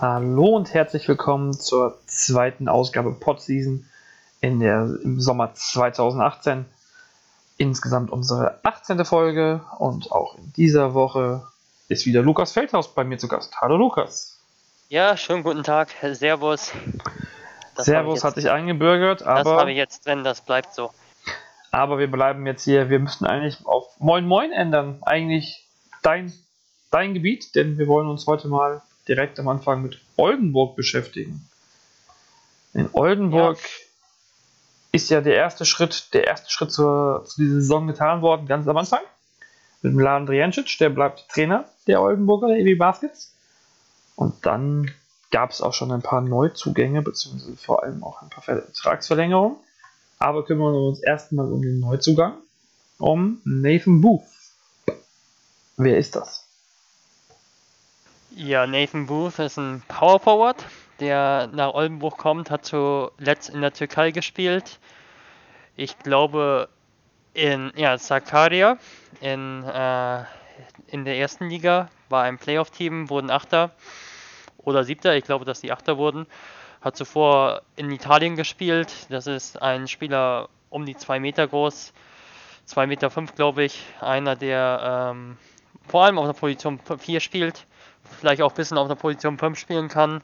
Hallo und herzlich willkommen zur zweiten Ausgabe Podseason in der, im Sommer 2018. Insgesamt unsere 18. Folge und auch in dieser Woche ist wieder Lukas Feldhaus bei mir zu Gast. Hallo Lukas. Ja, schönen guten Tag. Servus. Das Servus hat sich eingebürgert, aber. Das habe ich jetzt drin, das bleibt so. Aber wir bleiben jetzt hier. Wir müssten eigentlich auf Moin Moin ändern. Eigentlich dein, dein Gebiet, denn wir wollen uns heute mal direkt am Anfang mit Oldenburg beschäftigen. In Oldenburg ja. ist ja der erste Schritt, der erste Schritt zur, zu dieser Saison getan worden, ganz am Anfang. Mit Mladen Drijancic, der bleibt Trainer der Oldenburger, der EW Baskets. Und dann gab es auch schon ein paar Neuzugänge, beziehungsweise vor allem auch ein paar Vertragsverlängerungen. Aber kümmern wir uns erstmal um den Neuzugang, um Nathan Booth. Wer ist das? Ja, Nathan Booth ist ein Power Forward, der nach Oldenburg kommt, hat zuletzt in der Türkei gespielt. Ich glaube in ja, Sakarya in, äh, in der ersten Liga, war ein Playoff-Team, wurden Achter oder Siebter, ich glaube, dass die Achter wurden. Hat zuvor in Italien gespielt. Das ist ein Spieler um die zwei Meter groß, zwei Meter fünf, glaube ich. Einer, der ähm, vor allem auf der Position 4 spielt vielleicht auch ein bisschen auf der Position 5 spielen kann.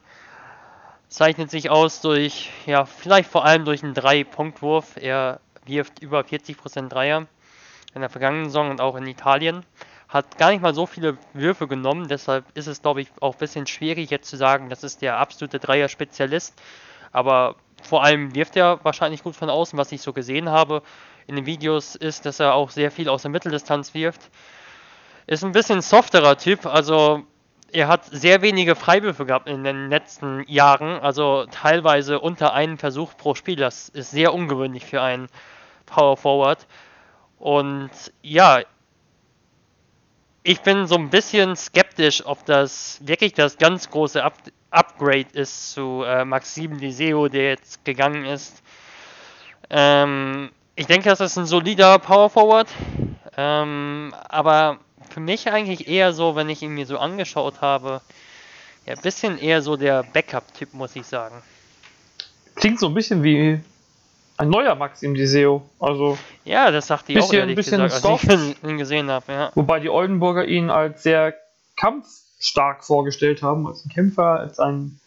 Zeichnet sich aus durch, ja, vielleicht vor allem durch einen 3-Punkt-Wurf. Er wirft über 40% Dreier in der vergangenen Saison und auch in Italien. Hat gar nicht mal so viele Würfe genommen, deshalb ist es, glaube ich, auch ein bisschen schwierig jetzt zu sagen, das ist der absolute Dreier-Spezialist. Aber vor allem wirft er wahrscheinlich gut von außen, was ich so gesehen habe in den Videos, ist, dass er auch sehr viel aus der Mitteldistanz wirft. Ist ein bisschen softerer Typ, also er hat sehr wenige Freiwürfe gehabt in den letzten Jahren, also teilweise unter einem Versuch pro Spiel. Das ist sehr ungewöhnlich für einen Power Forward. Und ja, ich bin so ein bisschen skeptisch, ob das wirklich das ganz große Up Upgrade ist zu äh, Maxim Liseo, der jetzt gegangen ist. Ähm, ich denke, das ist ein solider Power Forward. Ähm, aber für mich eigentlich eher so, wenn ich ihn mir so angeschaut habe, ja, ein bisschen eher so der Backup-Typ, muss ich sagen. Klingt so ein bisschen wie ein neuer Maxim Diseo. Also ja, das sagt ich bisschen, auch ehrlich bisschen gesagt, soft, als ich ihn gesehen habe. Ja. Wobei die Oldenburger ihn als sehr kampfstark vorgestellt haben, als ein Kämpfer, als ein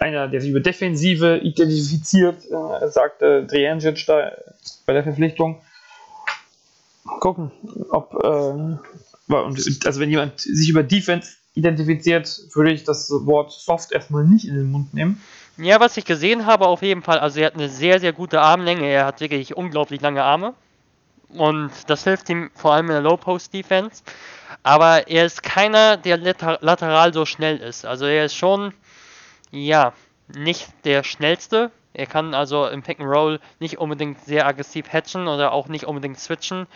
einer, der sich über Defensive identifiziert, äh, sagte Drijancic da bei der Verpflichtung. Gucken, ob äh, also wenn jemand sich über Defense identifiziert, würde ich das Wort soft erstmal nicht in den Mund nehmen. Ja, was ich gesehen habe auf jeden Fall, also er hat eine sehr, sehr gute Armlänge, er hat wirklich unglaublich lange Arme. Und das hilft ihm vor allem in der Low-Post-Defense. Aber er ist keiner, der lateral so schnell ist. Also er ist schon, ja, nicht der schnellste. Er kann also im Pick and Roll nicht unbedingt sehr aggressiv hatchen oder auch nicht unbedingt switchen.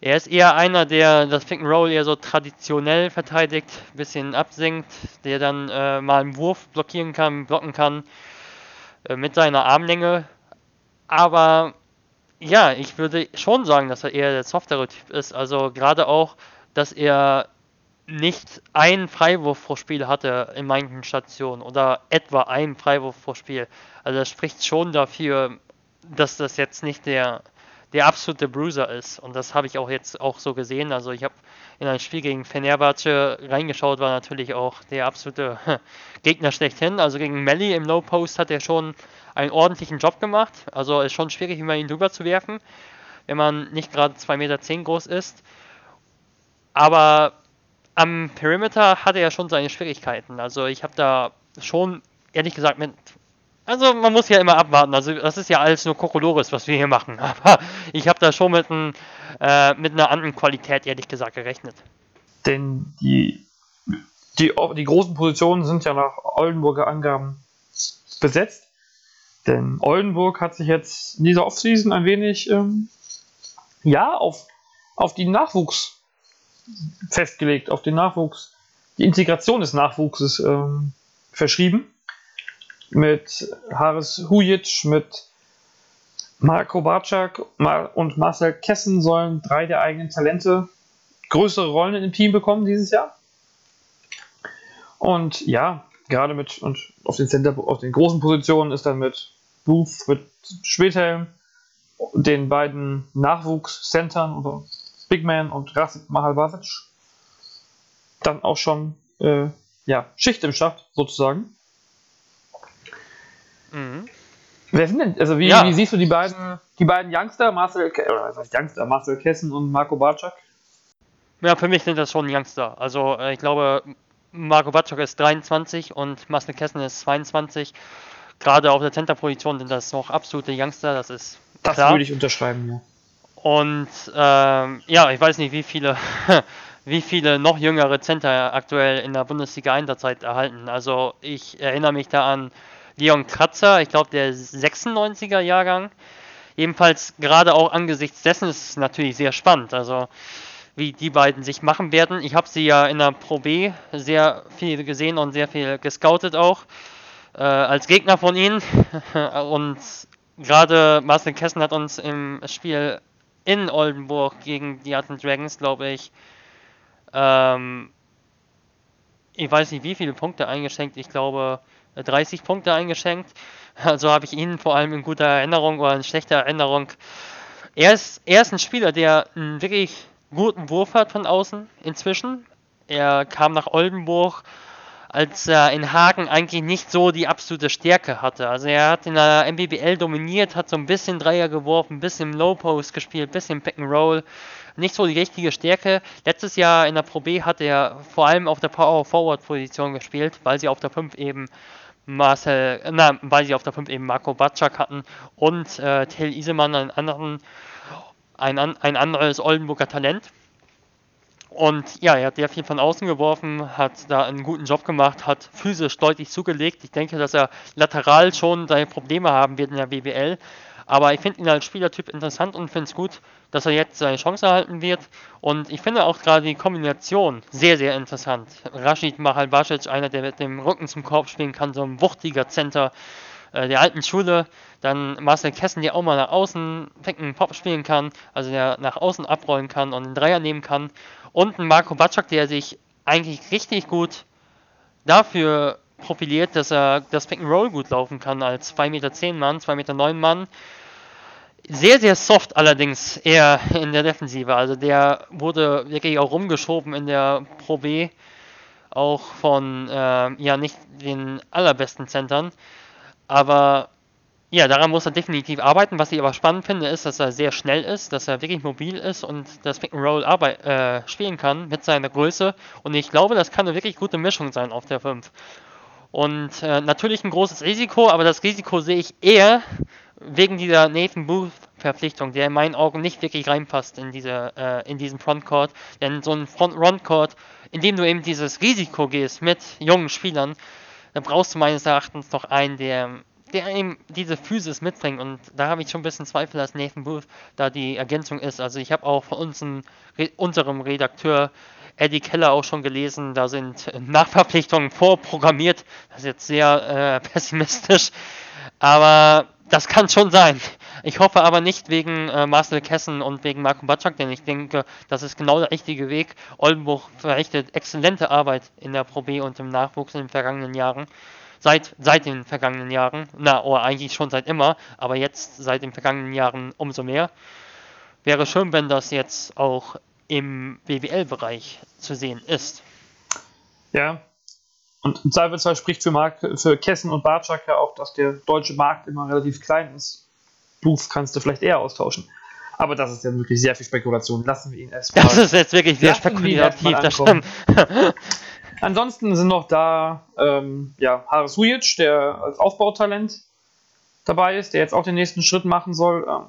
Er ist eher einer, der das Pick and Roll eher so traditionell verteidigt, ein bisschen absinkt, der dann äh, mal einen Wurf blockieren kann, blocken kann äh, mit seiner Armlänge. Aber ja, ich würde schon sagen, dass er eher der softere Typ ist. Also gerade auch, dass er nicht einen Freiwurf pro Spiel hatte in manchen Stationen oder etwa einen Freiwurf pro Spiel. Also das spricht schon dafür, dass das jetzt nicht der der absolute Bruiser ist. Und das habe ich auch jetzt auch so gesehen. Also ich habe in ein Spiel gegen Fenerbahce reingeschaut, war natürlich auch der absolute Gegner schlechthin. Also gegen Melly im Low Post hat er schon einen ordentlichen Job gemacht. Also ist schon schwierig, immer ihn drüber zu werfen, wenn man nicht gerade 2,10 Meter groß ist. Aber am Perimeter hatte er schon seine Schwierigkeiten. Also ich habe da schon, ehrlich gesagt, mit also man muss ja immer abwarten. Also das ist ja alles nur Kokolores, was wir hier machen. Aber ich habe da schon mit, ein, äh, mit einer anderen Qualität, ehrlich gesagt, gerechnet. Denn die, die, die großen Positionen sind ja nach Oldenburger Angaben besetzt. Denn Oldenburg hat sich jetzt in dieser Offseason ein wenig ähm, ja, auf, auf die Nachwuchs festgelegt, auf den Nachwuchs, die Integration des Nachwuchses ähm, verschrieben mit Haris Hujic, mit Marco Barczak und Marcel Kessen sollen drei der eigenen Talente größere Rollen im Team bekommen dieses Jahr. Und ja, gerade mit und auf den Center, auf den großen Positionen ist dann mit Booth, mit Schwedhelm, den beiden Nachwuchscentern oder Big Man und Rasid Mahalbasic dann auch schon äh, ja, Schicht im Schacht sozusagen. Mhm. Wer sind denn, also wie, ja. wie, siehst du die beiden, die beiden Youngster, Marcel, oder was heißt Youngster, Marcel Kessen und Marco Barczak? Ja, für mich sind das schon Youngster. Also äh, ich glaube, Marco Barczak ist 23 und Marcel Kessen ist 22. Gerade auf der Center-Position sind das noch absolute Youngster, das ist Das klar. würde ich unterschreiben, ja. Und ähm, ja, ich weiß nicht, wie viele, wie viele noch jüngere Center aktuell in der Bundesliga Einsatzzeit erhalten. Also ich erinnere mich da an Leon Kratzer, ich glaube der 96er Jahrgang. Jedenfalls gerade auch angesichts dessen ist es natürlich sehr spannend. Also wie die beiden sich machen werden. Ich habe sie ja in der Pro B sehr viel gesehen und sehr viel gescoutet auch äh, als Gegner von ihnen. und gerade Marcel Kessen hat uns im Spiel in Oldenburg gegen die Alten Dragons, glaube ich, ähm, ich weiß nicht wie viele Punkte eingeschenkt. Ich glaube 30 Punkte eingeschenkt. Also habe ich ihn vor allem in guter Erinnerung oder in schlechter Erinnerung. Er ist, er ist ein Spieler, der einen wirklich guten Wurf hat von außen inzwischen. Er kam nach Oldenburg, als er in Hagen eigentlich nicht so die absolute Stärke hatte. Also er hat in der MBBL dominiert, hat so ein bisschen Dreier geworfen, ein bisschen Low Post gespielt, ein bisschen Pick and Roll. Nicht so die richtige Stärke. Letztes Jahr in der Pro B hat er vor allem auf der Power Forward Position gespielt, weil sie auf der 5 eben Marcel, na, weil sie auf der 5 eben Marco Batschak hatten und äh, Till Isemann, einen anderen, ein, ein anderes Oldenburger Talent. Und ja, er hat sehr viel von außen geworfen, hat da einen guten Job gemacht, hat physisch deutlich zugelegt. Ich denke, dass er lateral schon seine Probleme haben wird in der BWL. Aber ich finde ihn als Spielertyp interessant und finde es gut, dass er jetzt seine Chance erhalten wird. Und ich finde auch gerade die Kombination sehr, sehr interessant. Rashid Mahalbasic, einer, der mit dem Rücken zum Korb spielen kann, so ein wuchtiger Center äh, der alten Schule. Dann Marcel Kessen, der auch mal nach außen Picken Pop spielen kann, also der nach außen abrollen kann und einen Dreier nehmen kann. Und ein Marco Batschak, der sich eigentlich richtig gut dafür profiliert, dass er das Pick and Roll gut laufen kann als 2,10 Meter Mann, 2,9 Meter Mann. Sehr, sehr soft allerdings eher in der Defensive. Also der wurde wirklich auch rumgeschoben in der Pro B. Auch von äh, ja nicht den allerbesten Centern. Aber ja, daran muss er definitiv arbeiten. Was ich aber spannend finde, ist, dass er sehr schnell ist, dass er wirklich mobil ist und das Pick and Roll äh, spielen kann mit seiner Größe. Und ich glaube, das kann eine wirklich gute Mischung sein auf der 5. Und äh, natürlich ein großes Risiko, aber das Risiko sehe ich eher wegen dieser Nathan Booth Verpflichtung, der in meinen Augen nicht wirklich reinpasst in diese äh, in diesen Frontcourt, denn so ein Frontcourt, in dem du eben dieses Risiko gehst mit jungen Spielern, da brauchst du meines Erachtens noch einen, der der eben diese Physis mitbringt und da habe ich schon ein bisschen Zweifel, dass Nathan Booth da die Ergänzung ist. Also ich habe auch von uns unserem Redakteur Eddie Keller auch schon gelesen, da sind Nachverpflichtungen vorprogrammiert. Das ist jetzt sehr äh, pessimistisch, aber das kann schon sein. Ich hoffe aber nicht wegen äh, Marcel Kessen und wegen Marco Batschak, denn ich denke, das ist genau der richtige Weg. Oldenburg verrichtet exzellente Arbeit in der Pro B und im Nachwuchs in den vergangenen Jahren. Seit, seit den vergangenen Jahren, na, oder eigentlich schon seit immer, aber jetzt seit den vergangenen Jahren umso mehr. Wäre schön, wenn das jetzt auch im BWL-Bereich zu sehen ist. Ja. Und im Zweifelsfall spricht für, Mark, für Kessen und Bartschak ja auch, dass der deutsche Markt immer relativ klein ist. Booth kannst du vielleicht eher austauschen. Aber das ist ja wirklich sehr viel Spekulation. Lassen wir ihn erstmal. Das ist jetzt wirklich sehr spekulativ, das stimmt. Ansonsten sind noch da ähm, ja, Haris Hujic, der als Aufbautalent dabei ist, der jetzt auch den nächsten Schritt machen soll. Ähm,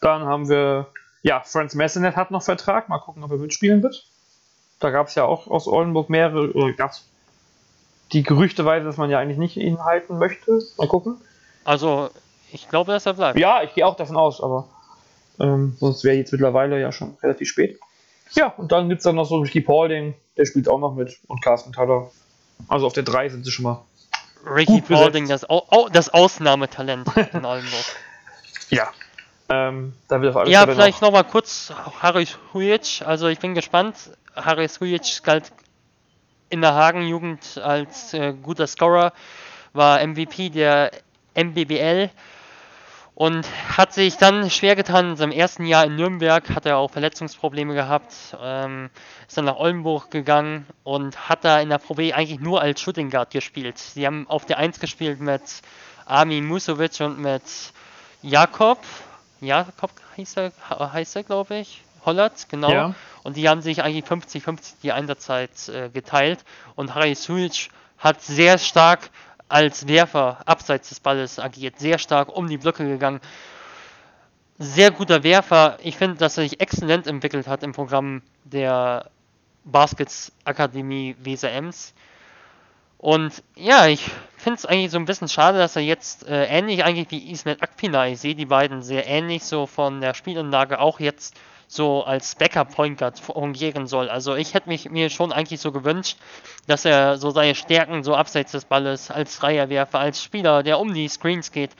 dann haben wir ja, Franz Messenet hat noch Vertrag. Mal gucken, ob er mitspielen wird. Da gab es ja auch aus Oldenburg mehrere, oder gab es die Gerüchteweise, dass man ja eigentlich nicht ihn halten möchte. Mal gucken. Also, ich glaube, dass er bleibt. Ja, ich gehe auch davon aus, aber ähm, sonst wäre jetzt mittlerweile ja schon relativ spät. Ja, und dann gibt es dann noch so Ricky Paulding, der spielt auch noch mit und Carsten Taller. Also auf der 3 sind sie schon mal. Ricky Paulding, das, Au das Ausnahmetalent in Oldenburg. ja, ähm, da wird auf alles ja, vielleicht noch. noch kurz Haris Hujic. Also ich bin gespannt. Haris Hujic galt in der Hagen-Jugend als äh, guter Scorer, war MVP der MBBL und hat sich dann schwer getan. In seinem ersten Jahr in Nürnberg hat er auch Verletzungsprobleme gehabt, ähm, ist dann nach Oldenburg gegangen und hat da in der Pro B eigentlich nur als Shooting Guard gespielt. Sie haben auf der 1 gespielt mit Armin Musovic und mit Jakob. Jakob heißt er, heißt er glaube ich. Hollert, genau. Ja. Und die haben sich eigentlich 50-50 die Einsatzzeit äh, geteilt. Und Harry Sulic hat sehr stark als Werfer abseits des Balles agiert, sehr stark um die Blöcke gegangen. Sehr guter Werfer. Ich finde, dass er sich exzellent entwickelt hat im Programm der Baskets Akademie Weser Ems. Und ja, ich finde es eigentlich so ein bisschen schade, dass er jetzt äh, ähnlich eigentlich wie Ismet Akpina, ich sehe die beiden sehr ähnlich so von der Spielanlage auch jetzt so als Backup Point Guard fungieren soll. Also ich hätte mich mir schon eigentlich so gewünscht, dass er so seine Stärken so abseits des Balles als Dreierwerfer, als Spieler, der um die Screens geht,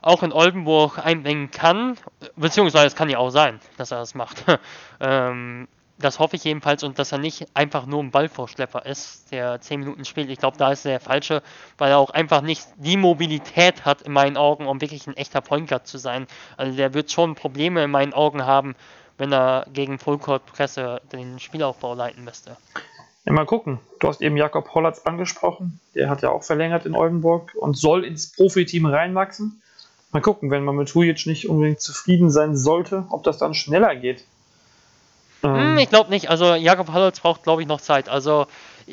auch in Oldenburg einbringen kann. Beziehungsweise es kann ja auch sein, dass er das macht. ähm, das hoffe ich jedenfalls und dass er nicht einfach nur ein Ballvorschlepper ist, der 10 Minuten spielt. Ich glaube, da ist er der falsche, weil er auch einfach nicht die Mobilität hat in meinen Augen, um wirklich ein echter Point Guard zu sein. Also der wird schon Probleme in meinen Augen haben, wenn er gegen Fullcourt-Presse den Spielaufbau leiten müsste. Ja, mal gucken. Du hast eben Jakob Hollatz angesprochen. Der hat ja auch verlängert in Oldenburg und soll ins Profiteam reinwachsen. Mal gucken, wenn man mit Hujic nicht unbedingt zufrieden sein sollte, ob das dann schneller geht. Ähm. Ich glaube nicht. Also Jakob Hollatz braucht, glaube ich, noch Zeit. Also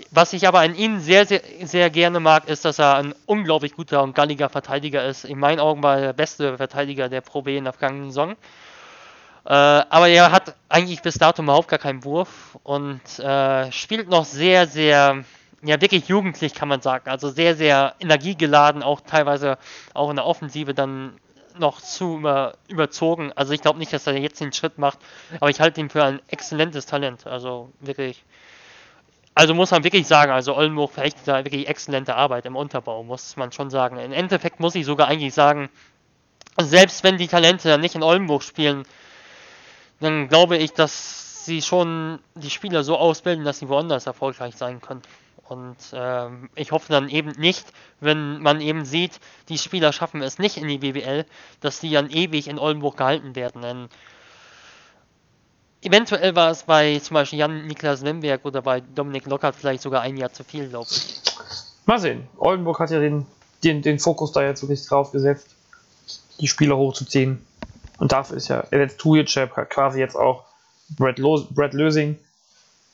was ich aber an ihm sehr, sehr, sehr gerne mag, ist, dass er ein unglaublich guter und galliger Verteidiger ist. In meinen Augen war er der beste Verteidiger der Pro B in der vergangenen Saison. Äh, aber er hat eigentlich bis dato überhaupt gar keinen Wurf und äh, spielt noch sehr, sehr, ja wirklich jugendlich kann man sagen. Also sehr, sehr energiegeladen, auch teilweise auch in der Offensive dann noch zu über, überzogen. Also ich glaube nicht, dass er jetzt den Schritt macht, aber ich halte ihn für ein exzellentes Talent. Also wirklich. Also muss man wirklich sagen, also Oldenburg verrichtet da wirklich exzellente Arbeit im Unterbau, muss man schon sagen. Im Endeffekt muss ich sogar eigentlich sagen, selbst wenn die Talente nicht in Oldenburg spielen, dann glaube ich, dass sie schon die Spieler so ausbilden, dass sie woanders erfolgreich sein können. Und ähm, ich hoffe dann eben nicht, wenn man eben sieht, die Spieler schaffen es nicht in die BBL, dass die dann ewig in Oldenburg gehalten werden. Denn eventuell war es bei zum Beispiel Jan-Niklas Lemberg oder bei Dominik Lockert vielleicht sogar ein Jahr zu viel, glaube ich. Mal sehen. Oldenburg hat ja den, den, den Fokus da jetzt wirklich drauf gesetzt, die Spieler hochzuziehen. Und dafür ist ja jetzt Tujic quasi jetzt auch Brad, Lo Brad Lösing,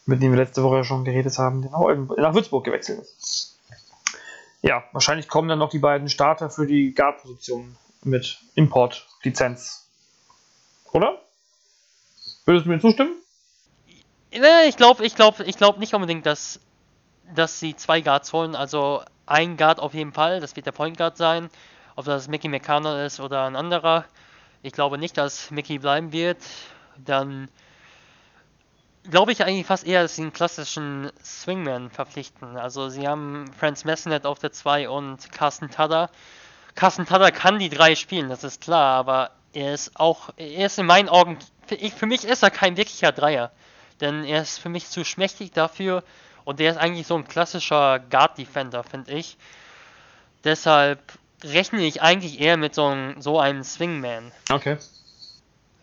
mit dem wir letzte Woche schon geredet haben, der nach, nach Würzburg gewechselt ist. Ja, wahrscheinlich kommen dann noch die beiden Starter für die Guard-Position mit Import-Lizenz. Oder? Würdest du mir zustimmen? Ich glaube ich glaub, ich glaub nicht unbedingt, dass, dass sie zwei Guards holen. Also ein Guard auf jeden Fall, das wird der Point Guard sein. Ob das Mickey McConnell ist oder ein anderer. Ich glaube nicht, dass Mickey bleiben wird. Dann glaube ich eigentlich fast eher, dass sie einen klassischen Swingman verpflichten. Also sie haben Franz Messnet auf der 2 und Carsten Tada. Carsten Tada kann die drei spielen, das ist klar, aber er ist auch, er ist in meinen Augen, für, für mich ist er kein wirklicher Dreier. Denn er ist für mich zu schmächtig dafür und der ist eigentlich so ein klassischer Guard-Defender, finde ich. Deshalb rechne ich eigentlich eher mit so, so einem Swingman. Okay.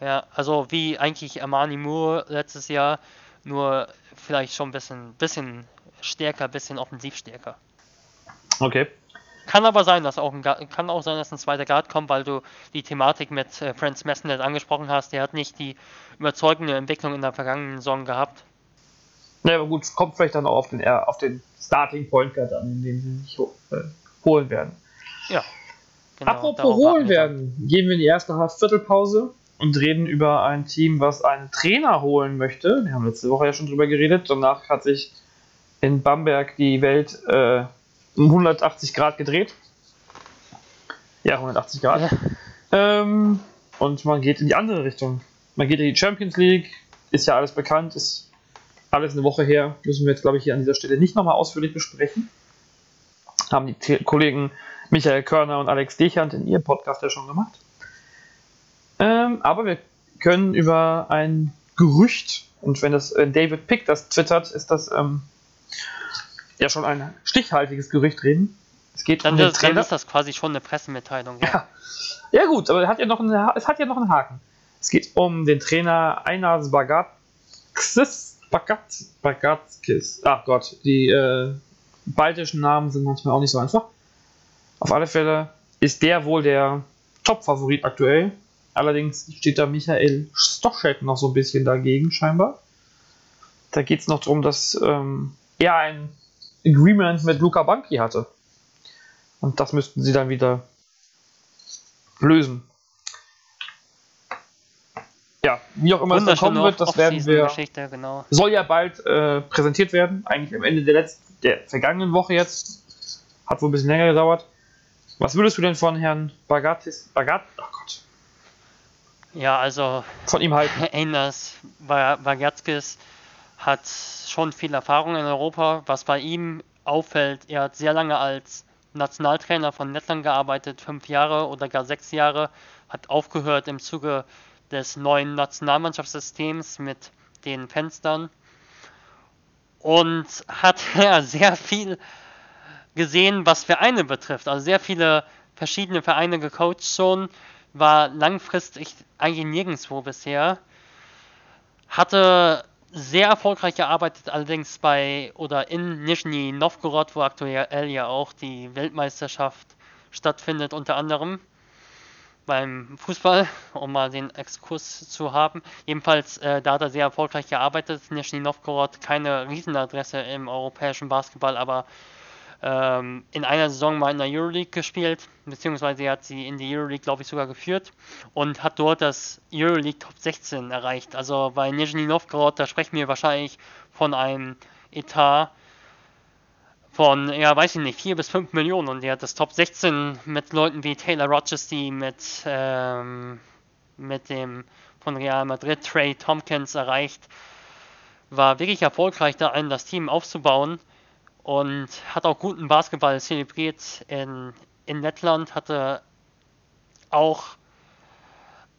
Ja, also wie eigentlich Armani Moore letztes Jahr, nur vielleicht schon ein bisschen, bisschen stärker, bisschen offensivstärker. Okay. Kann aber sein, dass auch ein kann auch sein, dass ein zweiter Guard kommt, weil du die Thematik mit äh, Franz Messnet angesprochen hast. Der hat nicht die überzeugende Entwicklung in der vergangenen Saison gehabt. Ja, aber gut, kommt vielleicht dann auch auf den, auf den Starting Point Guard an, den sie sich äh, holen werden. Ja. Genau, Apropos holen werden, gehen wir in die erste Viertelpause und reden über ein Team, was einen Trainer holen möchte. Wir haben letzte Woche ja schon drüber geredet. Danach hat sich in Bamberg die Welt äh, um 180 Grad gedreht. Ja, 180 Grad. Ja. Ähm, und man geht in die andere Richtung. Man geht in die Champions League, ist ja alles bekannt, ist alles eine Woche her. Müssen wir jetzt, glaube ich, hier an dieser Stelle nicht nochmal ausführlich besprechen. Haben die Kollegen Michael Körner und Alex Dechand in ihrem Podcast ja schon gemacht. Ähm, aber wir können über ein Gerücht, und wenn das äh, David Pick das twittert, ist das ähm, ja schon ein stichhaltiges Gerücht reden. Es geht dann um den ist, Trainer. Dann ist das quasi schon eine Pressemitteilung. Ja, ja. ja gut, aber es hat ja, noch einen, es hat ja noch einen Haken. Es geht um den Trainer Einas Bagatskis. Bagat, Bagatskis. Ach Gott, die äh, baltischen Namen sind manchmal auch nicht so einfach. Auf alle Fälle ist der wohl der Top-Favorit aktuell. Allerdings steht da Michael Stoschek noch so ein bisschen dagegen, scheinbar. Da geht es noch darum, dass ähm, er ein Agreement mit Luca Banki hatte. Und das müssten sie dann wieder lösen. Ja, wie auch immer es dann kommen wird, das werden wir. Genau. Soll ja bald äh, präsentiert werden. Eigentlich am Ende der letzten, der vergangenen Woche jetzt. Hat wohl ein bisschen länger gedauert. Was würdest du denn von Herrn Bagatis, Bagat, oh Gott. Ja, also. Von ihm halten. Anders Bagatskis hat schon viel Erfahrung in Europa. Was bei ihm auffällt, er hat sehr lange als Nationaltrainer von Lettland gearbeitet, fünf Jahre oder gar sechs Jahre, hat aufgehört im Zuge des neuen Nationalmannschaftssystems mit den Fenstern und hat ja sehr viel gesehen, was Vereine betrifft. Also sehr viele verschiedene Vereine gecoacht schon, war langfristig eigentlich nirgendwo bisher. Hatte sehr erfolgreich gearbeitet, allerdings bei oder in Nizhny Novgorod, wo aktuell ja auch die Weltmeisterschaft stattfindet, unter anderem beim Fußball, um mal den Exkurs zu haben. Jedenfalls, äh, da hat er sehr erfolgreich gearbeitet. Nizhny Novgorod, keine Riesenadresse im europäischen Basketball, aber ähm, in einer Saison mal in der Euroleague gespielt, beziehungsweise hat sie in die Euroleague, glaube ich, sogar geführt und hat dort das Euroleague Top 16 erreicht. Also bei Nizhny Novgorod, da sprechen wir wahrscheinlich von einem Etat von, ja, weiß ich nicht, 4 bis 5 Millionen und er hat das Top 16 mit Leuten wie Taylor Rochesty, mit, ähm, mit dem von Real Madrid Trey Tompkins erreicht. War wirklich erfolgreich, da ein das Team aufzubauen und hat auch guten Basketball zelebriert in, in Lettland, hatte auch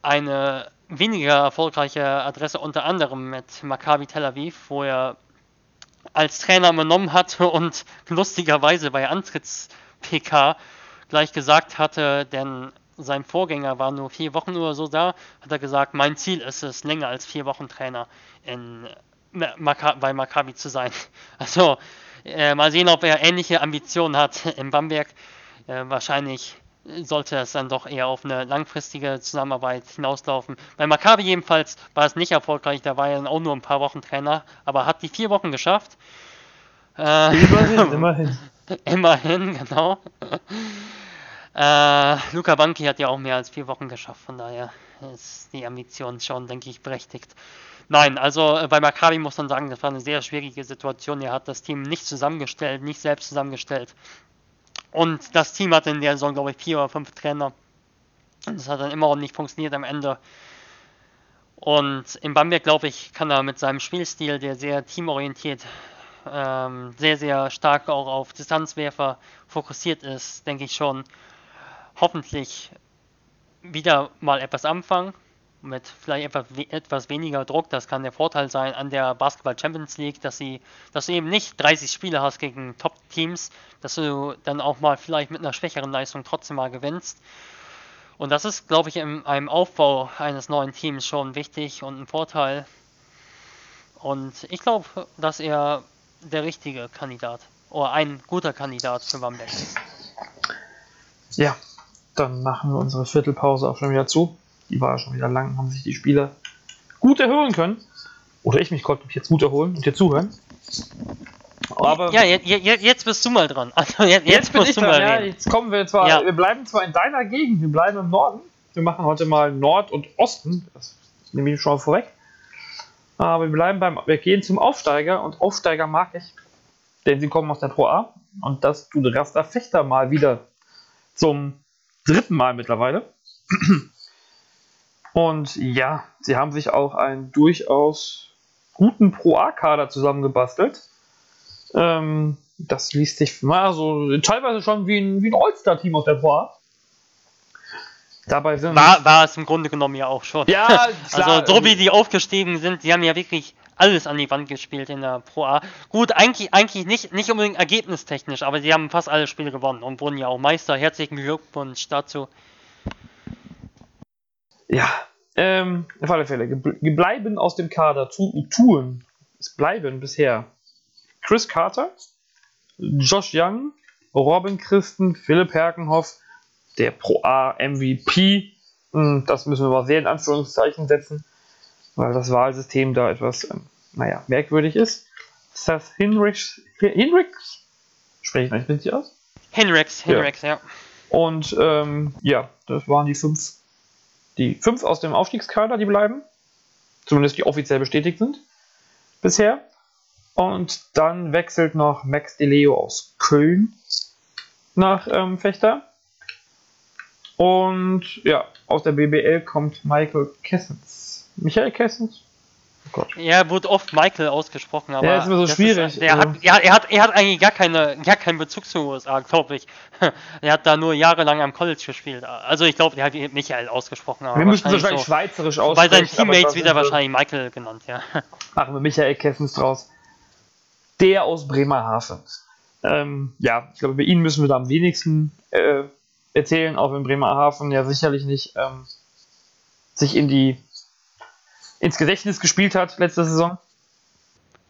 eine weniger erfolgreiche Adresse unter anderem mit Maccabi Tel Aviv, wo er als Trainer übernommen hatte und lustigerweise bei Antritts-PK gleich gesagt hatte, denn sein Vorgänger war nur vier Wochen oder so da, hat er gesagt, mein Ziel ist es, länger als vier Wochen Trainer in, bei Maccabi zu sein. Also äh, mal sehen, ob er ähnliche Ambitionen hat in Bamberg. Äh, wahrscheinlich sollte es dann doch eher auf eine langfristige Zusammenarbeit hinauslaufen. Bei Maccabi jedenfalls war es nicht erfolgreich, da war er dann auch nur ein paar Wochen Trainer, aber hat die vier Wochen geschafft. Äh, immerhin, immerhin. immerhin, genau. Äh, Luca Banki hat ja auch mehr als vier Wochen geschafft, von daher ist die Ambition schon, denke ich, berechtigt. Nein, also äh, bei Maccabi muss man sagen, das war eine sehr schwierige Situation. Er hat das Team nicht zusammengestellt, nicht selbst zusammengestellt. Und das Team hatte in der Saison, glaube ich, vier oder fünf Trainer. Und das hat dann immer auch nicht funktioniert am Ende. Und in Bamberg, glaube ich, kann er mit seinem Spielstil, der sehr teamorientiert, ähm, sehr, sehr stark auch auf Distanzwerfer fokussiert ist, denke ich schon, hoffentlich wieder mal etwas anfangen mit vielleicht etwas, etwas weniger Druck. Das kann der Vorteil sein an der Basketball Champions League, dass, sie, dass du eben nicht 30 Spiele hast gegen Top-Teams, dass du dann auch mal vielleicht mit einer schwächeren Leistung trotzdem mal gewinnst. Und das ist, glaube ich, in einem Aufbau eines neuen Teams schon wichtig und ein Vorteil. Und ich glaube, dass er der richtige Kandidat oder ein guter Kandidat für Bamberg ist. Ja, dann machen wir unsere Viertelpause auch schon wieder zu. Die war schon wieder lang, haben sich die Spieler gut erholen können. Oder ich mich konnte mich jetzt gut erholen und dir zuhören. Aber ja, jetzt, jetzt bist du mal dran. Also jetzt, jetzt, jetzt bin ich dran. Ja, jetzt kommen wir zwar, ja. wir bleiben zwar in deiner Gegend, wir bleiben im Norden. Wir machen heute mal Nord und Osten. Das nehme ich schon mal vorweg. Aber wir bleiben beim, wir gehen zum Aufsteiger und Aufsteiger mag ich, denn sie kommen aus der Pro A und das tut Rasta Fechter mal wieder zum dritten Mal mittlerweile. Und ja, sie haben sich auch einen durchaus guten Pro-A-Kader zusammengebastelt. Ähm, das liest sich mal so teilweise schon wie ein, wie ein All-Star-Team aus der Pro A. Dabei sind. War, war es im Grunde genommen ja auch schon. Ja, klar. also so wie die aufgestiegen sind, die haben ja wirklich alles an die Wand gespielt in der Pro A. Gut, eigentlich, eigentlich nicht, nicht unbedingt ergebnistechnisch, aber sie haben fast alle Spiele gewonnen und wurden ja auch Meister. Herzlichen Glückwunsch dazu. Ja, ähm, auf alle Fälle. Gebleiben aus dem Kader zu tun. Es bleiben bisher Chris Carter, Josh Young, Robin Christen, Philipp Herkenhoff, der Pro A MVP. Hm, das müssen wir mal sehr in Anführungszeichen setzen, weil das Wahlsystem da etwas, ähm, naja, merkwürdig ist. Seth Hinrichs, Hinrichs? Spreche ich nicht richtig aus? Hinrichs, Hinrichs, ja. ja. Und ähm, ja, das waren die fünf, die fünf aus dem Aufstiegskader, die bleiben. Zumindest die offiziell bestätigt sind bisher. Und dann wechselt noch Max DeLeo aus Köln nach ähm, Fechter. Und ja, aus der BBL kommt Michael Kessens. Michael Kessens? Gott. Ja, wurde oft Michael ausgesprochen, aber. Ja, ist immer so schwierig. Ist, der also. hat, ja, er, hat, er hat eigentlich gar, keine, gar keinen Bezug zu USA, glaube ich. er hat da nur jahrelang am College gespielt. Also ich glaube, der hat Michael ausgesprochen. Wir müssen wahrscheinlich so, schweizerisch aussprechen. Bei seinen Teammates wieder wahrscheinlich Michael genannt, ja. Machen wir Michael Kessens draus. Der aus Bremerhaven. Ähm, ja, ich glaube, bei Ihnen müssen wir da am wenigsten äh, erzählen, auch wenn Bremerhaven ja sicherlich nicht ähm, sich in die ins Gedächtnis gespielt hat letzte Saison.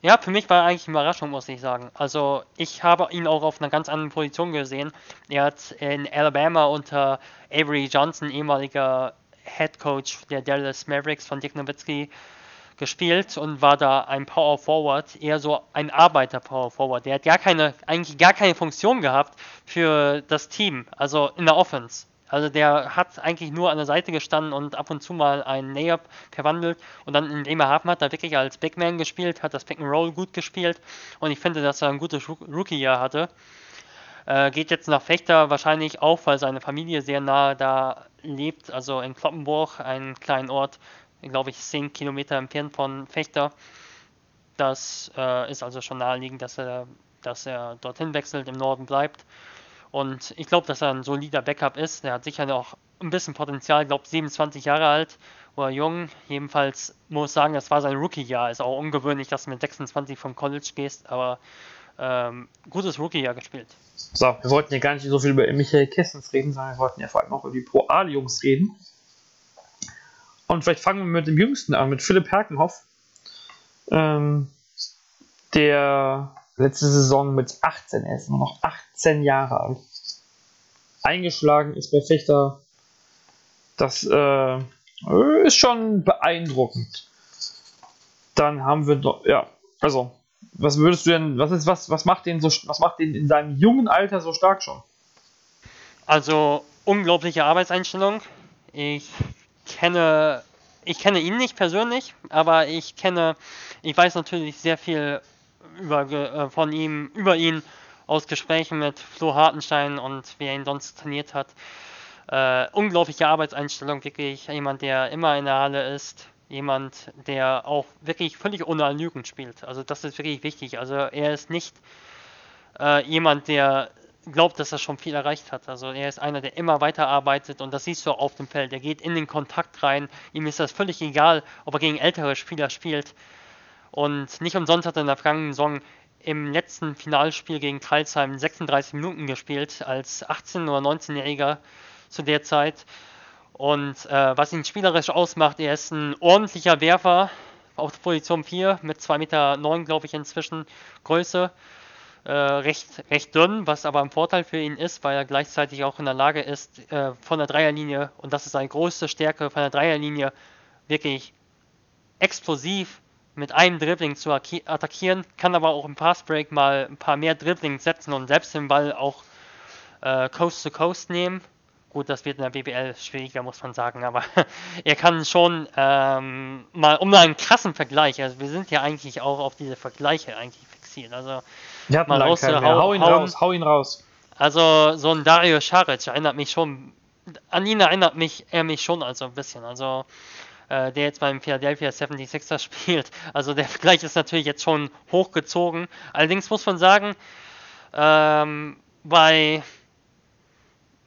Ja, für mich war er eigentlich eine Überraschung, muss ich sagen. Also ich habe ihn auch auf einer ganz anderen Position gesehen. Er hat in Alabama unter Avery Johnson, ehemaliger Head Coach der Dallas Mavericks von Dick Nowitzki, gespielt und war da ein Power Forward, eher so ein Arbeiter Power Forward. Der hat gar keine, eigentlich gar keine Funktion gehabt für das Team, also in der Offense. Also der hat eigentlich nur an der Seite gestanden und ab und zu mal einen Layup verwandelt und dann in Bremerhaven hat er wirklich als Big Man gespielt, hat das Pick and Roll gut gespielt und ich finde, dass er ein gutes Rookie-Jahr hatte. Äh, geht jetzt nach Fechter wahrscheinlich auch, weil seine Familie sehr nahe da lebt, also in Kloppenburg, einen kleinen Ort, glaube ich, 10 Kilometer entfernt von Fechter. Das äh, ist also schon naheliegend, dass er, dass er dorthin wechselt, im Norden bleibt. Und ich glaube, dass er ein solider Backup ist. Er hat sicher noch ein bisschen Potenzial, ich glaube 27 Jahre alt oder jung. Jedenfalls muss ich sagen, das war sein Rookie-Jahr. Ist auch ungewöhnlich, dass du mit 26 vom College gehst, aber ähm, gutes Rookie-Jahr gespielt. So, wir wollten ja gar nicht so viel über Michael Kessens reden, sondern wir wollten ja vor allem auch über die Pro-A-Jungs reden. Und vielleicht fangen wir mit dem Jüngsten an, mit Philipp Herkenhoff, ähm, der letzte Saison mit 18, er ist nur noch 18 Jahre alt, eingeschlagen ist bei Fechter. Das äh, ist schon beeindruckend. Dann haben wir noch, ja, also, was würdest du denn, was ist, was, was macht den so, was macht den in seinem jungen Alter so stark schon? Also, unglaubliche Arbeitseinstellung. Ich kenne, ich kenne ihn nicht persönlich, aber ich kenne, ich weiß natürlich sehr viel über, äh, von ihm, über ihn aus Gesprächen mit Flo Hartenstein und wer ihn sonst trainiert hat. Äh, unglaubliche Arbeitseinstellung, wirklich jemand, der immer in der Halle ist, jemand, der auch wirklich völlig ohne Lügen spielt. Also das ist wirklich wichtig. Also er ist nicht äh, jemand, der glaubt, dass er schon viel erreicht hat. Also er ist einer, der immer weiterarbeitet und das siehst du auf dem Feld. Er geht in den Kontakt rein. Ihm ist das völlig egal, ob er gegen ältere Spieler spielt. Und nicht umsonst hat er in der vergangenen Saison im letzten Finalspiel gegen Kreilsheim 36 Minuten gespielt als 18- oder 19-Jähriger zu der Zeit. Und äh, was ihn spielerisch ausmacht, er ist ein ordentlicher Werfer auf Position 4 mit 2,9 Meter, glaube ich, inzwischen Größe äh, recht, recht dünn, was aber ein Vorteil für ihn ist, weil er gleichzeitig auch in der Lage ist, äh, von der Dreierlinie, und das ist seine größte Stärke, von der Dreierlinie wirklich explosiv mit einem Dribbling zu attackieren, kann aber auch im Passbreak mal ein paar mehr Dribblings setzen und selbst den Ball auch äh, Coast to Coast nehmen. Gut, das wird in der BBL schwieriger, muss man sagen, aber er kann schon ähm, mal um einen krassen Vergleich, also wir sind ja eigentlich auch auf diese Vergleiche eigentlich fixiert. Also mal raus, hau, hau ihn hauen. raus, hau ihn raus. Also so ein Dario Scharic erinnert mich schon, an ihn erinnert mich er mich schon also ein bisschen. Also der jetzt beim Philadelphia 76ers spielt. Also der Vergleich ist natürlich jetzt schon hochgezogen. Allerdings muss man sagen, ähm, bei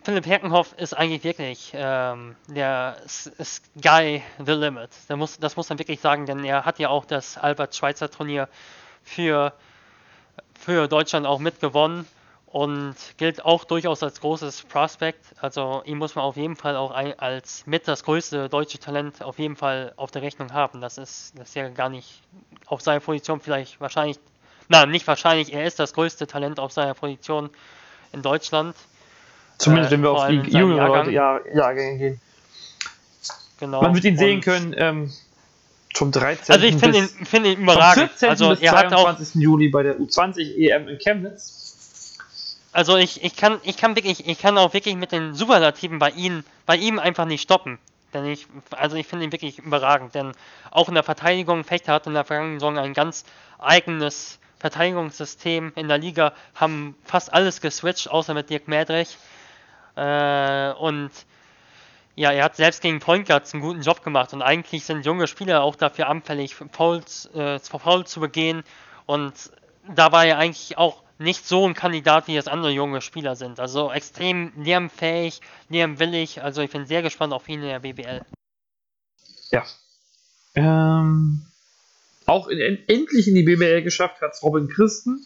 Philipp Herkenhoff ist eigentlich wirklich ähm, der Sky the Limit. Muss, das muss man wirklich sagen, denn er hat ja auch das Albert-Schweitzer-Turnier für, für Deutschland auch mitgewonnen und gilt auch durchaus als großes Prospect. Also ihn muss man auf jeden Fall auch ein, als mit das größte deutsche Talent auf jeden Fall auf der Rechnung haben. Das ist, das ist ja gar nicht auf seiner Position vielleicht wahrscheinlich, nein, nicht wahrscheinlich, er ist das größte Talent auf seiner Position in Deutschland. Zumindest äh, wenn wir auf die jüngeren Leute, Jahr, Jahrgänge gehen. Genau. Man wird ihn sehen können ähm, vom 13. Also ich finde ihn, find ihn überragend. Vom 14. Also bis er 22. Hat auch, Juli bei der U20 EM in Chemnitz. Also ich, ich kann ich kann wirklich ich kann auch wirklich mit den Superlativen bei ihm bei ihm einfach nicht stoppen. Denn ich also ich finde ihn wirklich überragend, denn auch in der Verteidigung Fechter hat in der vergangenen Saison ein ganz eigenes Verteidigungssystem in der Liga, haben fast alles geswitcht, außer mit Dirk Mädrich. Äh, und ja, er hat selbst gegen Point Guards einen guten Job gemacht und eigentlich sind junge Spieler auch dafür anfällig, Fouls, äh, Fouls zu begehen und da war er eigentlich auch nicht so ein Kandidat, wie es andere junge Spieler sind. Also extrem lernfähig, lernwillig. Also ich bin sehr gespannt auf ihn in der BBL. Ja. Ähm, auch in, endlich in die BBL geschafft hat Robin Christen,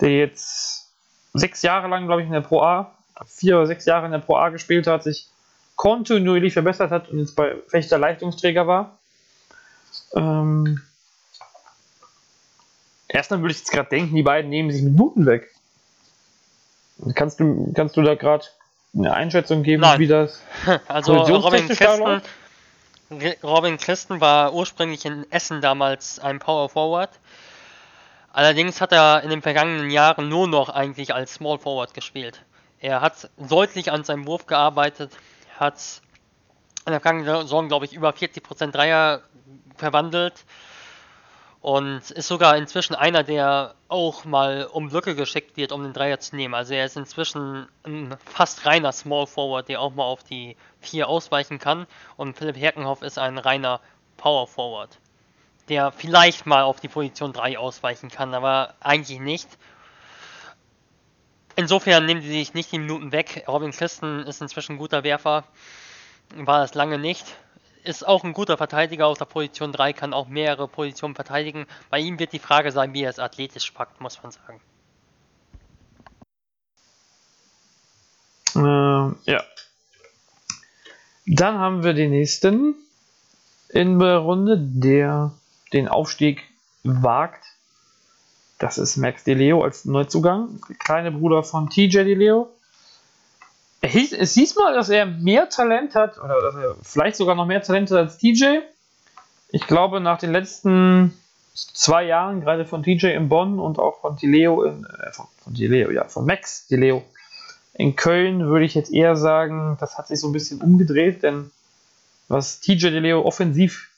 der jetzt sechs Jahre lang, glaube ich, in der Pro A vier oder sechs Jahre in der Pro A gespielt hat, sich kontinuierlich verbessert hat und jetzt bei Fechter Leistungsträger war. Ähm, erstmal würde ich jetzt gerade denken, die beiden nehmen sich Minuten weg. Kannst du, kannst du da gerade eine Einschätzung geben, Nein. wie das also Robin Christen, Robin Christen war ursprünglich in Essen damals ein Power Forward. Allerdings hat er in den vergangenen Jahren nur noch eigentlich als Small Forward gespielt. Er hat deutlich an seinem Wurf gearbeitet, hat in der vergangenen Saison, glaube ich, über 40% Dreier verwandelt und ist sogar inzwischen einer, der auch mal um Lücke geschickt wird, um den Dreier zu nehmen. Also er ist inzwischen ein fast reiner Small Forward, der auch mal auf die 4 ausweichen kann. Und Philipp Herkenhoff ist ein reiner Power Forward, der vielleicht mal auf die Position 3 ausweichen kann, aber eigentlich nicht. Insofern nehmen sie sich nicht die Minuten weg. Robin Christen ist inzwischen ein guter Werfer, war es lange nicht. Ist auch ein guter Verteidiger auf der Position 3, kann auch mehrere Positionen verteidigen. Bei ihm wird die Frage sein, wie er es athletisch packt, muss man sagen. Äh, ja. Dann haben wir den nächsten in der Runde, der den Aufstieg wagt das ist Max DeLeo als Neuzugang, kleine Bruder von TJ DeLeo. Es hieß mal, dass er mehr Talent hat, oder dass er vielleicht sogar noch mehr Talent hat als TJ. Ich glaube, nach den letzten zwei Jahren, gerade von TJ in Bonn und auch von DeLeo, in, äh, von, von DeLeo, ja, von Max DeLeo in Köln, würde ich jetzt eher sagen, das hat sich so ein bisschen umgedreht, denn was TJ DeLeo offensiv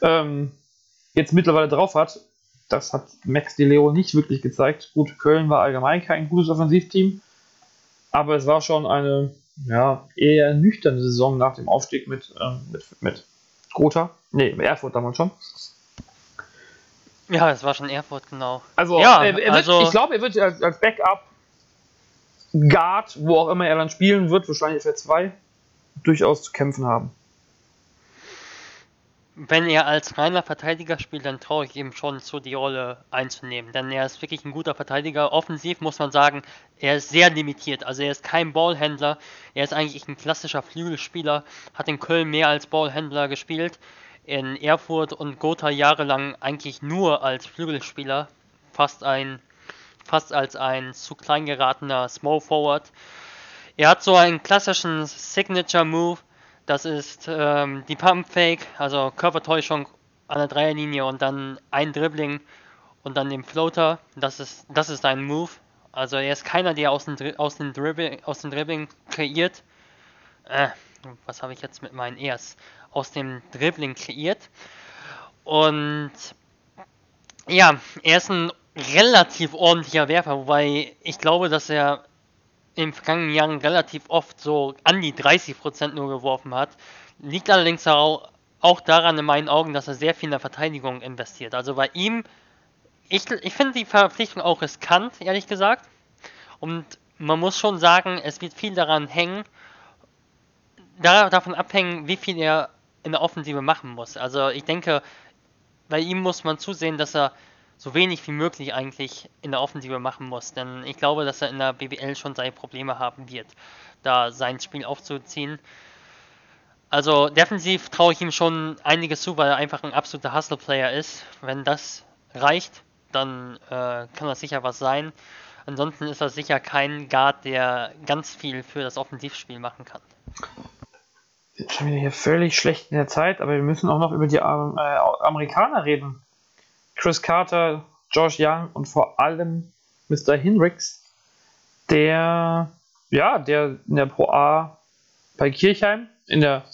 ähm, jetzt mittlerweile drauf hat, das hat Max Di Leo nicht wirklich gezeigt. Gut, Köln war allgemein kein gutes Offensivteam, aber es war schon eine ja, eher nüchterne Saison nach dem Aufstieg mit, ähm, mit, mit Gotha. Nee, Erfurt damals schon. Ja, es war schon Erfurt, genau. Also, ja, er, er also ich glaube, er wird als, als Backup Guard, wo auch immer er dann spielen wird, wahrscheinlich für zwei, durchaus zu kämpfen haben wenn er als reiner Verteidiger spielt, dann traue ich ihm schon zu, die Rolle einzunehmen. Denn er ist wirklich ein guter Verteidiger. Offensiv muss man sagen, er ist sehr limitiert. Also er ist kein Ballhändler. Er ist eigentlich ein klassischer Flügelspieler. Hat in Köln mehr als Ballhändler gespielt. In Erfurt und Gotha jahrelang eigentlich nur als Flügelspieler. Fast ein, fast als ein zu klein geratener Small Forward. Er hat so einen klassischen Signature Move das ist ähm, die Pump Fake, also Körpertäuschung an der Dreierlinie und dann ein Dribbling und dann den Floater. Das ist, das ist ein Move. Also er ist keiner, der aus dem, aus dem, Dribbling, aus dem Dribbling kreiert. Äh, was habe ich jetzt mit meinen Ers? Aus dem Dribbling kreiert. Und ja, er ist ein relativ ordentlicher Werfer, wobei ich glaube, dass er in den vergangenen Jahren relativ oft so an die 30% nur geworfen hat. Liegt allerdings auch, daran in meinen Augen, dass er sehr viel in der Verteidigung investiert. Also bei ihm, ich, ich finde die Verpflichtung auch riskant, ehrlich gesagt. Und man muss schon sagen, es wird viel daran hängen, davon abhängen, wie viel er in der Offensive machen muss. Also ich denke, bei ihm muss man zusehen, dass er so wenig wie möglich eigentlich in der Offensive machen muss. Denn ich glaube, dass er in der BBL schon seine Probleme haben wird, da sein Spiel aufzuziehen. Also defensiv traue ich ihm schon einiges zu, weil er einfach ein absoluter Hustle-Player ist. Wenn das reicht, dann äh, kann das sicher was sein. Ansonsten ist er sicher kein Guard, der ganz viel für das Offensivspiel machen kann. Sind schon wieder hier völlig schlecht in der Zeit, aber wir müssen auch noch über die äh, Amerikaner reden. Chris Carter, Josh Young und vor allem Mr. Hinricks, der ja, der in der Pro A bei Kirchheim in der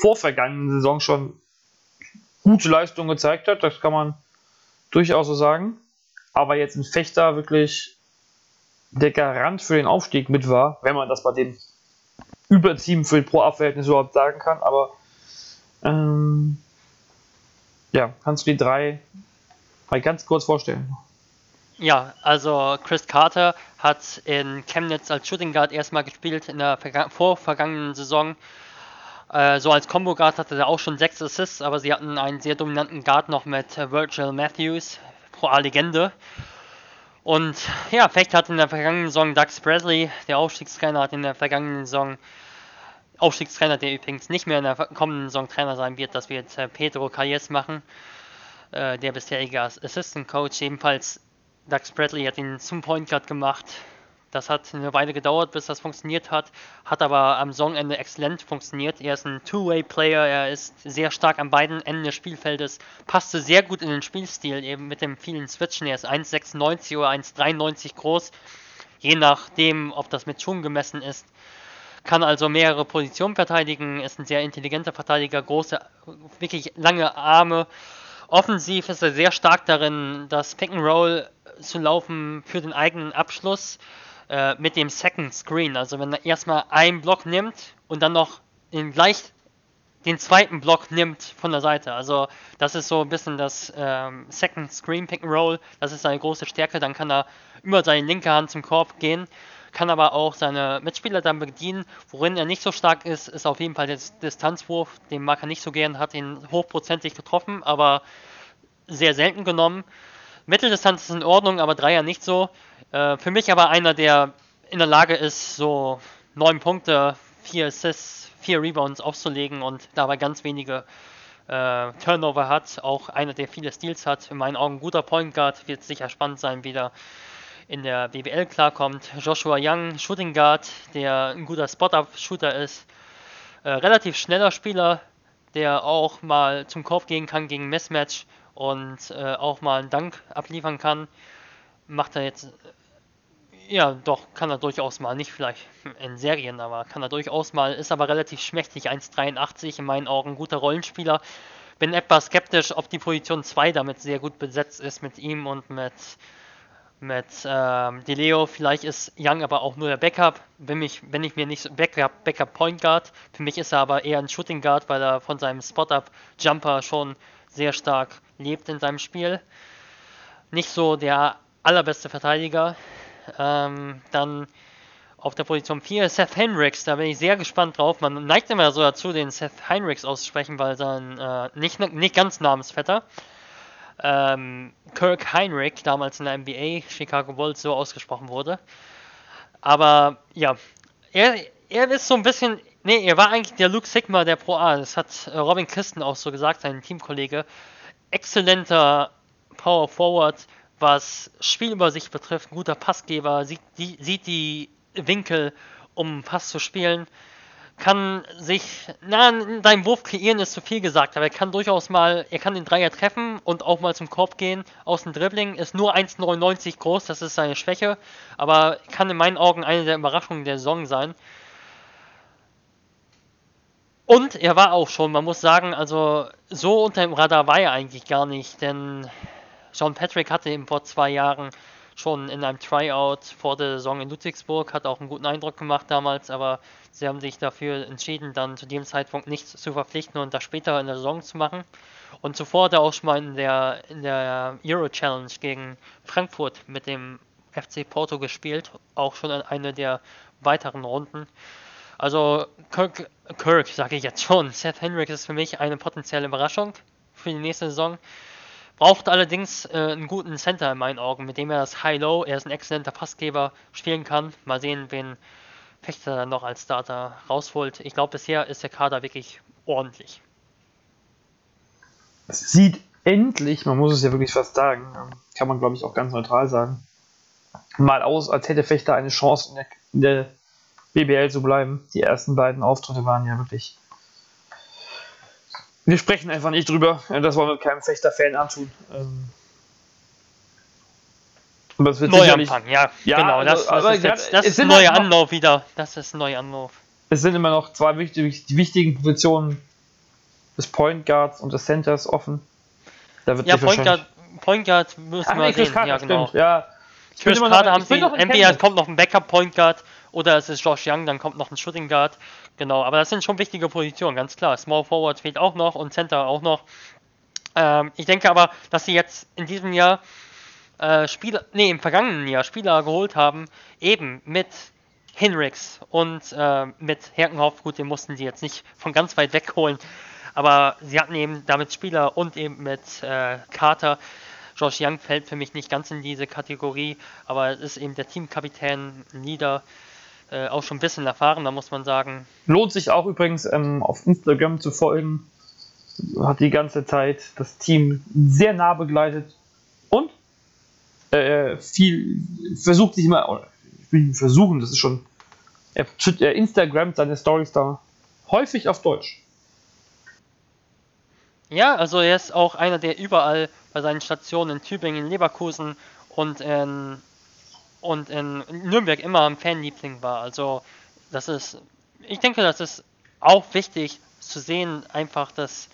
vorvergangenen Saison schon gute Leistung gezeigt hat, das kann man durchaus so sagen. Aber jetzt in Fechter wirklich der Garant für den Aufstieg mit war, wenn man das bei dem Überteam für den Pro-A-Verhältnis überhaupt sagen kann. Aber ähm, ja, kannst du die drei mal ganz kurz vorstellen? Ja, also Chris Carter hat in Chemnitz als Shooting Guard erstmal gespielt in der vorvergangenen Saison. Äh, so als Combo Guard hatte er auch schon sechs Assists, aber sie hatten einen sehr dominanten Guard noch mit Virgil Matthews, Pro A-Legende. Und ja, Fecht hat in der vergangenen Saison Dax Presley, der Aufstiegstrainer, hat in der vergangenen Saison Aufstiegstrainer, der übrigens nicht mehr in der kommenden Saison Trainer sein wird, das wird äh, Pedro Calles machen, äh, der bisherige Assistant Coach. Ebenfalls Dax Bradley hat ihn zum Point Guard gemacht. Das hat eine Weile gedauert, bis das funktioniert hat, hat aber am Saisonende exzellent funktioniert. Er ist ein Two-Way-Player, er ist sehr stark an beiden Enden des Spielfeldes, passte sehr gut in den Spielstil, eben mit dem vielen Switchen. Er ist 1,96 oder 1,93 groß, je nachdem, ob das mit Schuhen gemessen ist. Kann also mehrere Positionen verteidigen, ist ein sehr intelligenter Verteidiger, große, wirklich lange Arme. Offensiv ist er sehr stark darin, das Pick and Roll zu laufen für den eigenen Abschluss äh, mit dem Second Screen. Also wenn er erstmal einen Block nimmt und dann noch den gleich den zweiten Block nimmt von der Seite. Also das ist so ein bisschen das ähm, Second Screen Pick and Roll. Das ist seine große Stärke. Dann kann er über seine linke Hand zum Korb gehen, kann aber auch seine Mitspieler dann bedienen. Worin er nicht so stark ist, ist auf jeden Fall der Distanzwurf. Den mag er nicht so gern, hat ihn hochprozentig getroffen, aber sehr selten genommen. Mitteldistanz ist in Ordnung, aber Dreier nicht so. Äh, für mich aber einer, der in der Lage ist, so neun Punkte, vier Assists, vier Rebounds aufzulegen und dabei ganz wenige äh, Turnover hat. Auch einer, der viele Steals hat. In meinen Augen guter Point Guard. Wird sicher spannend sein, wie der in der BBL klarkommt. Joshua Young, Shooting Guard, der ein guter Spot-Up-Shooter ist. Äh, relativ schneller Spieler, der auch mal zum Korb gehen kann gegen Mismatch und äh, auch mal einen Dank abliefern kann, macht er jetzt, ja, doch, kann er durchaus mal, nicht vielleicht in Serien, aber kann er durchaus mal, ist aber relativ schmächtig, 1,83 in meinen Augen, guter Rollenspieler. Bin etwas skeptisch, ob die Position 2 damit sehr gut besetzt ist mit ihm und mit, mit ähm, DeLeo. Vielleicht ist Young aber auch nur der Backup. Wenn, mich, wenn ich mir nicht so Backup, Backup Point Guard, für mich ist er aber eher ein Shooting Guard, weil er von seinem Spot-Up Jumper schon sehr stark lebt in seinem Spiel. Nicht so der allerbeste Verteidiger. Ähm, dann auf der Position 4 Seth Henricks, da bin ich sehr gespannt drauf. Man neigt immer so dazu, den Seth Henricks auszusprechen, weil sein äh, nicht, nicht ganz Namensvetter ähm, Kirk Heinrich damals in der NBA Chicago Bulls so ausgesprochen wurde. Aber ja, er, er ist so ein bisschen Nee, er war eigentlich der Luke Sigma der Pro A. Das hat äh, Robin Christen auch so gesagt, sein Teamkollege. Exzellenter Power Forward, was Spielübersicht betrifft, guter Passgeber, sieht die, sieht die Winkel, um Pass zu spielen. Kann sich, na, dein Wurf kreieren ist zu viel gesagt, aber er kann durchaus mal, er kann den Dreier treffen und auch mal zum Korb gehen aus dem Dribbling. Ist nur 1,99 groß, das ist seine Schwäche, aber kann in meinen Augen eine der Überraschungen der Saison sein. Und er war auch schon, man muss sagen, also so unter dem Radar war er eigentlich gar nicht, denn John Patrick hatte ihn vor zwei Jahren schon in einem Tryout vor der Saison in Ludwigsburg, hat auch einen guten Eindruck gemacht damals, aber sie haben sich dafür entschieden, dann zu dem Zeitpunkt nichts zu verpflichten und das später in der Saison zu machen. Und zuvor hat er auch schon mal in der, in der Euro Challenge gegen Frankfurt mit dem FC Porto gespielt, auch schon in einer der weiteren Runden. Also Kirk, Kirk sage ich jetzt schon, Seth Hendricks ist für mich eine potenzielle Überraschung für die nächste Saison. Braucht allerdings äh, einen guten Center in meinen Augen, mit dem er das High-Low, er ist ein exzellenter Passgeber, spielen kann. Mal sehen, wen Fechter dann noch als Starter rausholt. Ich glaube, bisher ist der Kader wirklich ordentlich. Es sieht endlich, man muss es ja wirklich fast sagen, ähm, kann man glaube ich auch ganz neutral sagen, mal aus, als hätte Fechter eine Chance in der, in der BBL zu bleiben. Die ersten beiden Auftritte waren ja wirklich. Wir sprechen einfach nicht drüber. Das wollen wir keinem Fechter-Fan antun. Ähm, es wird Neuanfang, ja, ja, genau. Also, das, das ist, jetzt, das ist ein neuer Anlauf wieder. Das ist ein neuer Anlauf. Es sind immer noch zwei wichtige, die wichtigen Positionen des Point Guards und des Centers offen. Da wird ja, Point Guard, Point Guard müssen wir sehen. ja, genau. Ja, Chris Carter haben sie, entweder kommt noch ein Backup Point Guard oder es ist Josh Young, dann kommt noch ein Shooting Guard. Genau, aber das sind schon wichtige Positionen, ganz klar. Small Forward fehlt auch noch und Center auch noch. Ähm, ich denke aber, dass sie jetzt in diesem Jahr äh, Spieler, nee, im vergangenen Jahr Spieler geholt haben, eben mit Hinrichs und äh, mit Herkenhoff. Gut, den mussten sie jetzt nicht von ganz weit weg holen, aber sie hatten eben damit Spieler und eben mit äh, Carter. Josh Young fällt für mich nicht ganz in diese Kategorie, aber es ist eben der Teamkapitän, Leader, äh, auch schon ein bisschen erfahren, da muss man sagen. Lohnt sich auch übrigens ähm, auf Instagram zu folgen. Hat die ganze Zeit das Team sehr nah begleitet und äh, viel versucht sich immer, ich will versuchen, das ist schon, er, er Instagram seine Stories da häufig auf Deutsch. Ja, also er ist auch einer, der überall bei seinen Stationen in Tübingen, Leverkusen und in, und in Nürnberg immer ein Fanliebling war. Also das ist, ich denke, das ist auch wichtig zu sehen, einfach, dass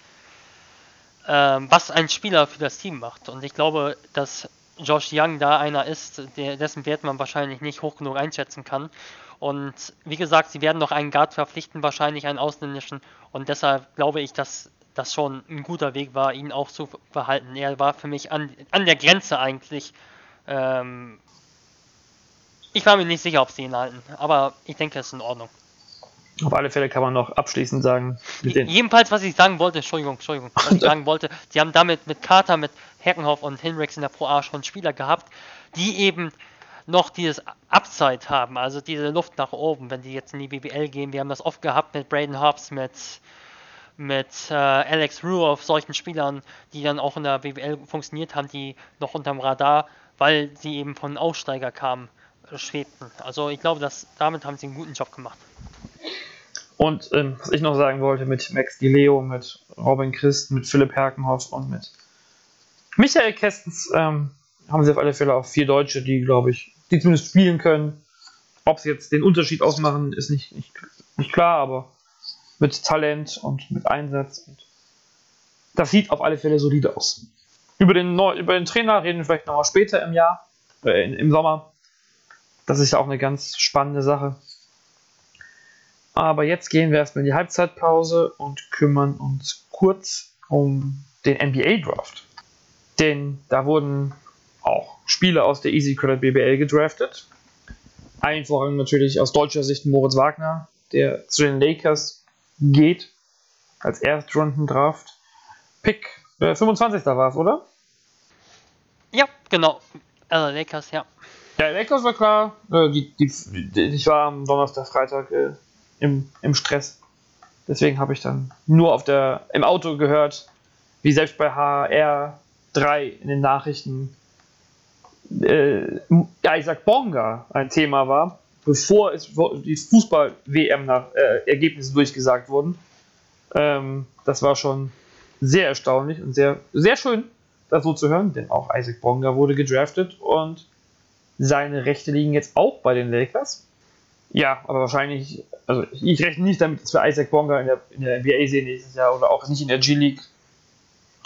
ähm, was ein Spieler für das Team macht. Und ich glaube, dass Josh Young da einer ist, der, dessen Wert man wahrscheinlich nicht hoch genug einschätzen kann. Und wie gesagt, sie werden noch einen Guard verpflichten, wahrscheinlich einen ausländischen. Und deshalb glaube ich, dass das schon ein guter Weg war, ihn auch zu verhalten. Er war für mich an, an der Grenze eigentlich. Ähm, ich war mir nicht sicher, ob sie ihn halten, aber ich denke, es ist in Ordnung. Auf alle Fälle kann man noch abschließend sagen. Jedenfalls, was ich sagen wollte, Entschuldigung, Entschuldigung, was ich sagen wollte, die haben damit mit Carter, mit Herkenhoff und Hinrichs in der Pro A schon Spieler gehabt, die eben noch dieses Upside haben, also diese Luft nach oben, wenn die jetzt in die BBL gehen. Wir haben das oft gehabt mit Braden Hobbs, mit mit äh, Alex Rue auf solchen Spielern, die dann auch in der BWL funktioniert haben, die noch unterm Radar, weil sie eben von Aussteiger kamen, schwebten. Also ich glaube, dass damit haben sie einen guten Job gemacht. Und ähm, was ich noch sagen wollte, mit Max Di Leo, mit Robin Christ, mit Philipp Herkenhoff und mit Michael Kestens ähm, haben sie auf alle Fälle auch vier Deutsche, die, glaube ich, die zumindest spielen können. Ob sie jetzt den Unterschied ausmachen, ist nicht, nicht, nicht klar, aber mit Talent und mit Einsatz. Und das sieht auf alle Fälle solide aus. Über den, Neu über den Trainer reden wir vielleicht nochmal später im Jahr, äh, im Sommer. Das ist auch eine ganz spannende Sache. Aber jetzt gehen wir erstmal in die Halbzeitpause und kümmern uns kurz um den NBA Draft. Denn da wurden auch Spieler aus der Easy Credit BBL gedraftet. Allen voran natürlich aus deutscher Sicht Moritz Wagner, der zu den Lakers geht als Erstrunden-Draft. Pick äh, 25. war es, oder? Ja, genau. Also Lakers, ja. Ja, Lakers war klar. Äh, die, die, die, ich war am Donnerstag, Freitag äh, im, im Stress. Deswegen habe ich dann nur auf der, im Auto gehört, wie selbst bei HR3 in den Nachrichten äh, ja, Bonga ein Thema war bevor es die Fußball-WM-Ergebnisse äh, durchgesagt wurden. Ähm, das war schon sehr erstaunlich und sehr, sehr schön, das so zu hören, denn auch Isaac Bonga wurde gedraftet und seine Rechte liegen jetzt auch bei den Lakers. Ja, aber wahrscheinlich, also ich rechne nicht damit, dass wir Isaac Bonga in der, in der NBA sehen nächstes Jahr oder auch nicht in der G-League.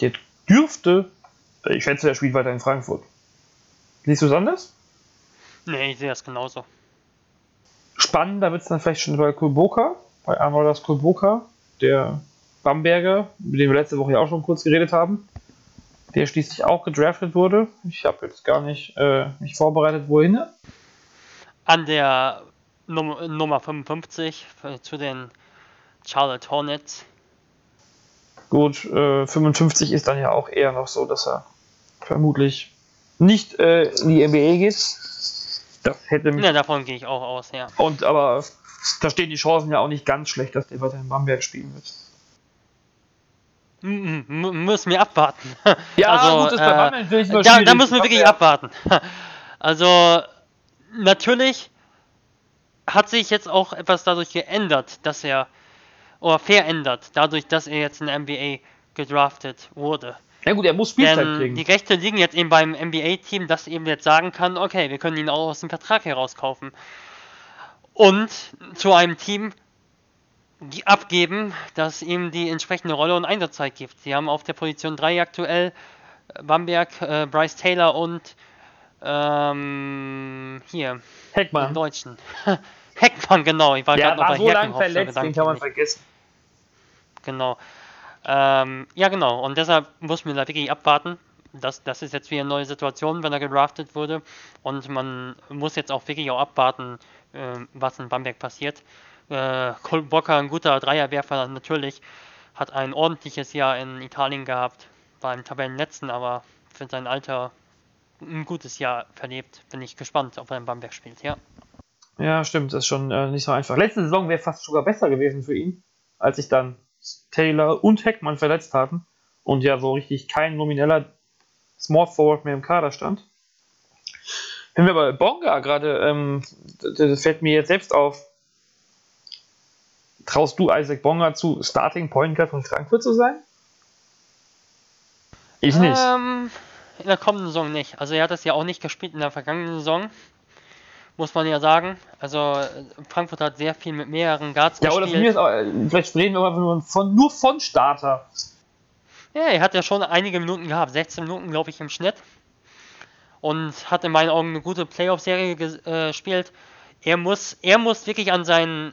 Der dürfte, ich schätze, er spielt weiter in Frankfurt. Siehst du es anders? Nee, ich sehe das genauso. Spannender wird es dann vielleicht schon bei Kulboka, bei Arnoldas Kulboka, der Bamberger, mit dem wir letzte Woche ja auch schon kurz geredet haben. Der schließlich auch gedraftet wurde. Ich habe jetzt gar nicht äh, mich vorbereitet, wohin. An der Num Nummer 55 zu den Charlotte Hornets. Gut, äh, 55 ist dann ja auch eher noch so, dass er vermutlich nicht äh, in die NBA geht. Das hätte mich. Ja, davon gehe ich auch aus, ja. Und aber da stehen die Chancen ja auch nicht ganz schlecht, dass der weiter in Bamberg spielen wird. Müssen wir abwarten. Ja, also, gut, das natürlich äh, da, da müssen wir wirklich abwarten. Also, natürlich hat sich jetzt auch etwas dadurch geändert, dass er, oder verändert, dadurch, dass er jetzt in der NBA gedraftet wurde. Ja gut, er muss Spielzeit Denn kriegen. Die Rechte liegen jetzt eben beim NBA-Team, das eben jetzt sagen kann, okay, wir können ihn auch aus dem Vertrag herauskaufen. Und zu einem Team abgeben, das ihm die entsprechende Rolle und Einsatzzeit gibt. Sie haben auf der Position 3 aktuell äh, Bamberg, äh, Bryce Taylor und ähm, hier. Heckmann. Deutschen. Heckmann, genau. Ich war ja, gerade noch bei so lange verletzt, den kann man vergessen. Genau. Ähm, ja, genau. Und deshalb muss man da wirklich abwarten. Das, das ist jetzt wieder eine neue Situation, wenn er gedraftet wurde. Und man muss jetzt auch wirklich auch abwarten, äh, was in Bamberg passiert. Äh, Cole Bocker, ein guter Dreierwerfer natürlich, hat ein ordentliches Jahr in Italien gehabt, war im Tabellenletzten, aber für sein Alter ein gutes Jahr verlebt. Bin ich gespannt, ob er in Bamberg spielt, ja. Ja, stimmt, das ist schon äh, nicht so einfach. Letzte Saison wäre fast sogar besser gewesen für ihn, als sich dann Taylor und Heckmann verletzt hatten und ja so richtig kein nomineller Small Forward mehr im Kader stand. Wenn wir bei Bonga gerade, ähm, das fällt mir jetzt selbst auf, traust du Isaac Bonga zu, Starting Point Guard von Frankfurt zu sein? Ich nicht. Ähm, in der kommenden Saison nicht. Also er hat das ja auch nicht gespielt in der vergangenen Saison muss man ja sagen. Also Frankfurt hat sehr viel mit mehreren Guards ja, gespielt. Ja, oder von mir ist auch, vielleicht reden wir aber nur von, nur von Starter. Ja, er hat ja schon einige Minuten gehabt, 16 Minuten glaube ich im Schnitt. Und hat in meinen Augen eine gute Playoff-Serie äh, gespielt. Er muss, er muss wirklich an seinen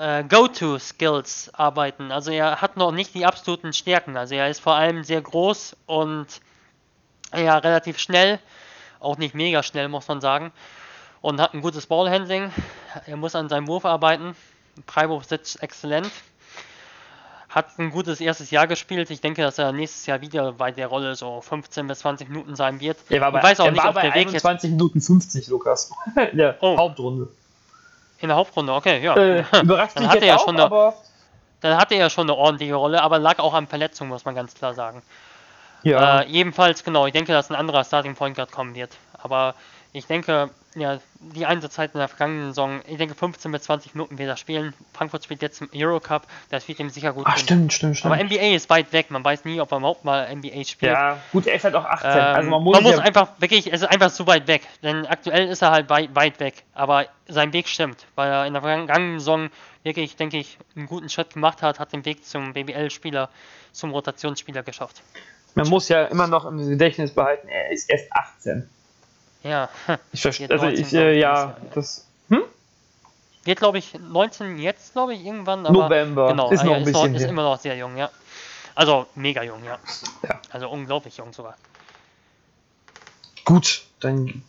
äh, Go-To-Skills arbeiten. Also er hat noch nicht die absoluten Stärken. Also er ist vor allem sehr groß und ja, relativ schnell. Auch nicht mega schnell, muss man sagen und hat ein gutes Ballhandling. Er muss an seinem Wurf arbeiten. Freiwurf sitzt exzellent. Hat ein gutes erstes Jahr gespielt. Ich denke, dass er nächstes Jahr wieder bei der Rolle so 15 bis 20 Minuten sein wird. Er war bei, ich weiß auch nicht, ob der Weg 21 Minuten 50, Lukas. Der oh. Hauptrunde. In der Hauptrunde, okay, ja. Äh, überrascht dann hatte er auch, schon eine, Dann hatte er schon eine ordentliche Rolle, aber lag auch an Verletzungen, muss man ganz klar sagen. Ja. Äh, jedenfalls, genau, ich denke, dass ein anderer Starting Point Guard kommen wird. Aber ich denke, ja, die Einsatzzeit in der vergangenen Saison, ich denke 15 bis 20 Minuten wird er spielen. Frankfurt spielt jetzt im Eurocup, das wird ihm sicher gut Ach, stimmt, stimmt, stimmt. Aber NBA ist weit weg, man weiß nie, ob er überhaupt mal NBA spielt. Ja, gut, er ist halt auch 18. Ähm, also man muss, man muss einfach, wirklich, es ist einfach zu weit weg. Denn aktuell ist er halt weit, weit weg. Aber sein Weg stimmt, weil er in der vergangenen Saison wirklich, denke ich, einen guten Schritt gemacht hat, hat den Weg zum BBL-Spieler, zum Rotationsspieler geschafft. Man muss ja immer noch im Gedächtnis behalten, er ist erst 18. Ja. Ich verstehe. Also ich, äh, ja, das. Hm? Wird, glaube ich, 19 jetzt, glaube ich, irgendwann. November. Genau, ist, noch ein bisschen ist, noch, ist immer noch sehr jung, ja. Also mega jung, ja. ja. Also unglaublich jung sogar. Gut, dann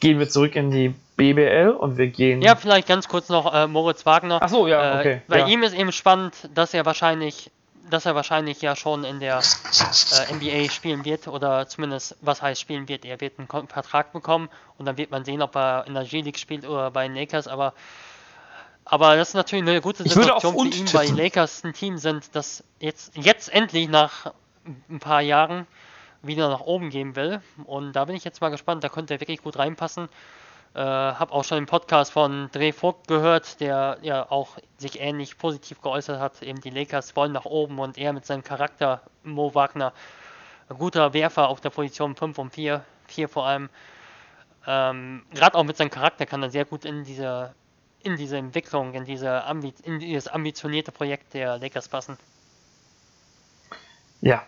gehen wir zurück in die BBL und wir gehen. Ja, vielleicht ganz kurz noch äh, Moritz Wagner. Ach so, ja, äh, okay. Bei ja. ihm ist eben spannend, dass er wahrscheinlich dass er wahrscheinlich ja schon in der äh, NBA spielen wird oder zumindest, was heißt spielen wird, er wird einen Vertrag bekommen und dann wird man sehen, ob er in der G-League spielt oder bei den Lakers, aber aber das ist natürlich eine gute Situation für ihn, weil die Lakers ein Team sind, das jetzt, jetzt endlich nach ein paar Jahren wieder nach oben gehen will. Und da bin ich jetzt mal gespannt, da könnte er wirklich gut reinpassen. Äh, habe auch schon den Podcast von Dre Vogt gehört, der ja auch sich ähnlich positiv geäußert hat. Eben die Lakers wollen nach oben und er mit seinem Charakter, Mo Wagner, guter Werfer auf der Position 5 und 4, 4 vor allem. Ähm, Gerade auch mit seinem Charakter kann er sehr gut in diese, in diese Entwicklung, in, diese in dieses ambitionierte Projekt der Lakers passen. Ja,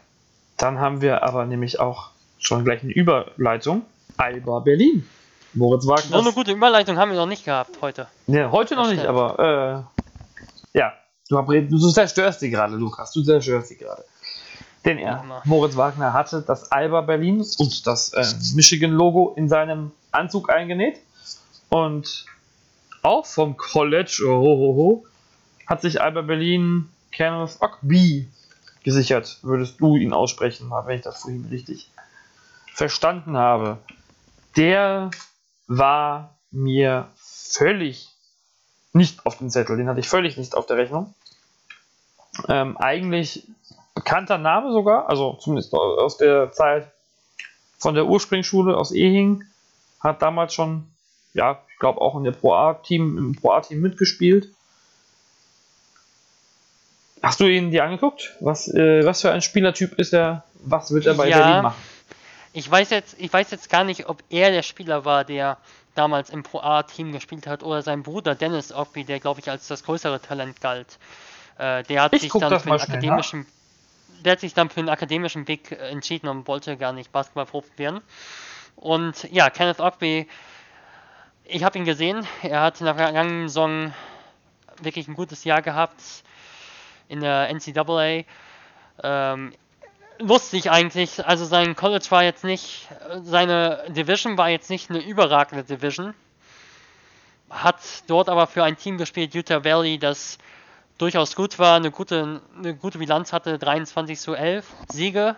dann haben wir aber nämlich auch schon gleich eine Überleitung. Alba Berlin. Moritz Wagner. So eine gute Überleitung haben wir noch nicht gehabt heute. Ne, heute noch nicht, aber äh, ja, du, du zerstörst sie gerade, Lukas. Du zerstörst sie gerade. Denn er, Moritz Wagner, hatte das Alba Berlin und das äh, Michigan-Logo in seinem Anzug eingenäht. Und auch vom College oh, oh, oh, hat sich Alba Berlin Kenneth Ogby gesichert. Würdest du ihn aussprechen, wenn ich das vorhin richtig verstanden habe. Der war mir völlig nicht auf dem Zettel. Den hatte ich völlig nicht auf der Rechnung. Ähm, eigentlich bekannter Name sogar, also zumindest aus der Zeit von der Ursprungsschule aus Ehing, hat damals schon, ja, ich glaube auch in der Pro A-Team, im Pro A-Team mitgespielt. Hast du ihn dir angeguckt? Was, äh, was für ein Spielertyp ist er? Was wird er bei ja, Berlin machen? Ich weiß, jetzt, ich weiß jetzt gar nicht, ob er der Spieler war, der damals im Pro A-Team gespielt hat, oder sein Bruder Dennis Ogby, der glaube ich als das größere Talent galt. Äh, der hat ich sich dann für den akademischen, nach der hat sich dann für den akademischen Weg äh, entschieden und wollte gar nicht Basketballprofi werden. Und ja, Kenneth Ogby, ich habe ihn gesehen. Er hat in der vergangenen Saison wirklich ein gutes Jahr gehabt in der NCAA. Ähm, lustig eigentlich. Also sein College war jetzt nicht, seine Division war jetzt nicht eine überragende Division. Hat dort aber für ein Team gespielt, Utah Valley, das durchaus gut war, eine gute, eine gute Bilanz hatte, 23 zu 11 Siege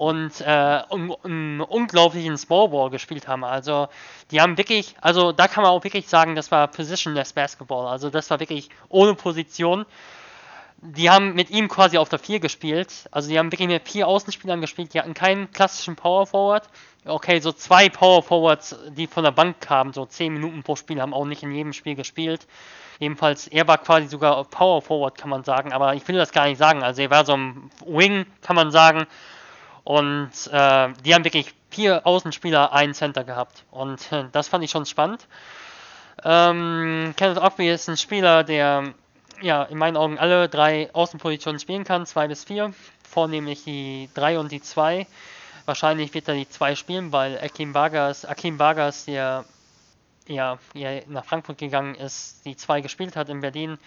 und äh, einen unglaublichen Smallball gespielt haben. Also die haben wirklich, also da kann man auch wirklich sagen, das war Positionless Basketball. Also das war wirklich ohne Position. Die haben mit ihm quasi auf der 4 gespielt. Also die haben wirklich mit vier Außenspielern gespielt. Die hatten keinen klassischen Power Forward. Okay, so zwei Power Forwards, die von der Bank kamen, so 10 Minuten pro Spiel, haben auch nicht in jedem Spiel gespielt. Jedenfalls, er war quasi sogar Power Forward, kann man sagen, aber ich will das gar nicht sagen. Also er war so ein Wing, kann man sagen. Und äh, die haben wirklich vier Außenspieler, einen Center gehabt. Und äh, das fand ich schon spannend. Ähm, Kenneth Ogby ist ein Spieler, der ja in meinen Augen alle drei Außenpositionen spielen kann, zwei bis vier. Vornehmlich die drei und die zwei. Wahrscheinlich wird er die zwei spielen, weil Akim Vargas, Akim Vargas, der ja, ja nach Frankfurt gegangen ist, die zwei gespielt hat in Berlin.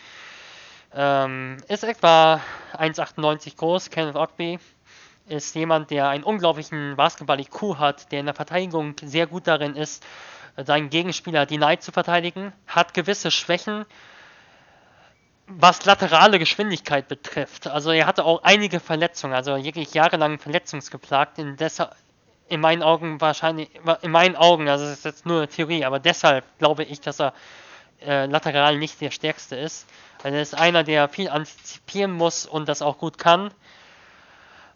Ähm, ist etwa 1,98 groß. Kenneth Ogby ist jemand, der einen unglaublichen Basketball-IQ hat, der in der Verteidigung sehr gut darin ist, seinen Gegenspieler denied zu verteidigen, hat gewisse Schwächen, was laterale Geschwindigkeit betrifft. Also er hatte auch einige Verletzungen, also wirklich jahrelang verletzungsgeplagt, in, in meinen Augen wahrscheinlich, in meinen Augen, also das ist jetzt nur eine Theorie, aber deshalb glaube ich, dass er äh, lateral nicht der stärkste ist. Weil er ist einer, der viel antizipieren muss und das auch gut kann.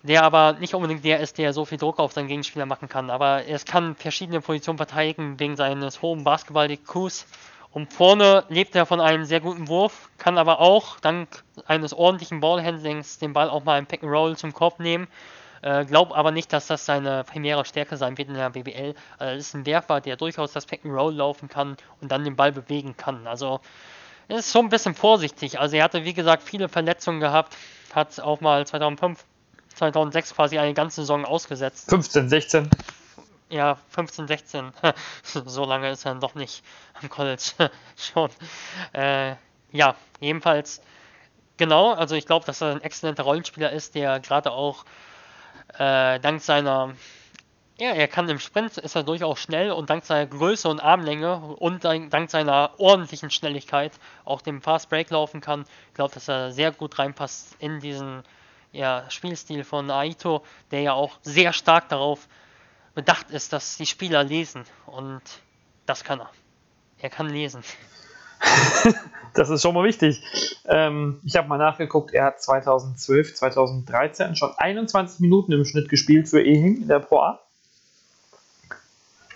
Der aber nicht unbedingt der ist, der so viel Druck auf seinen Gegenspieler machen kann. Aber er kann verschiedene Positionen verteidigen wegen seines hohen Basketball-IQs. Und vorne lebt er von einem sehr guten Wurf, kann aber auch dank eines ordentlichen Ballhandlings den Ball auch mal im Pick and Roll zum Korb nehmen äh, Glaube aber nicht, dass das seine primäre Stärke sein wird in der BBL. Also das ist ein Werfer, der durchaus das Pack and Roll laufen kann und dann den Ball bewegen kann. Also ist schon ein bisschen vorsichtig. Also er hatte wie gesagt viele Verletzungen gehabt, hat auch mal 2005, 2006 quasi eine ganze Saison ausgesetzt. 15, 16. Ja, 15, 16. so lange ist er doch nicht am College schon. Äh, ja, jedenfalls genau. Also ich glaube, dass er ein exzellenter Rollenspieler ist, der gerade auch äh, dank seiner, ja, er kann im Sprint, ist er durchaus schnell und dank seiner Größe und Armlänge und dank seiner ordentlichen Schnelligkeit auch dem Fast Break laufen kann. Ich glaube, dass er sehr gut reinpasst in diesen ja, Spielstil von Aito, der ja auch sehr stark darauf bedacht ist, dass die Spieler lesen und das kann er. Er kann lesen. das ist schon mal wichtig. Ähm, ich habe mal nachgeguckt, er hat 2012, 2013 schon 21 Minuten im Schnitt gespielt für Ehing in der Pro A.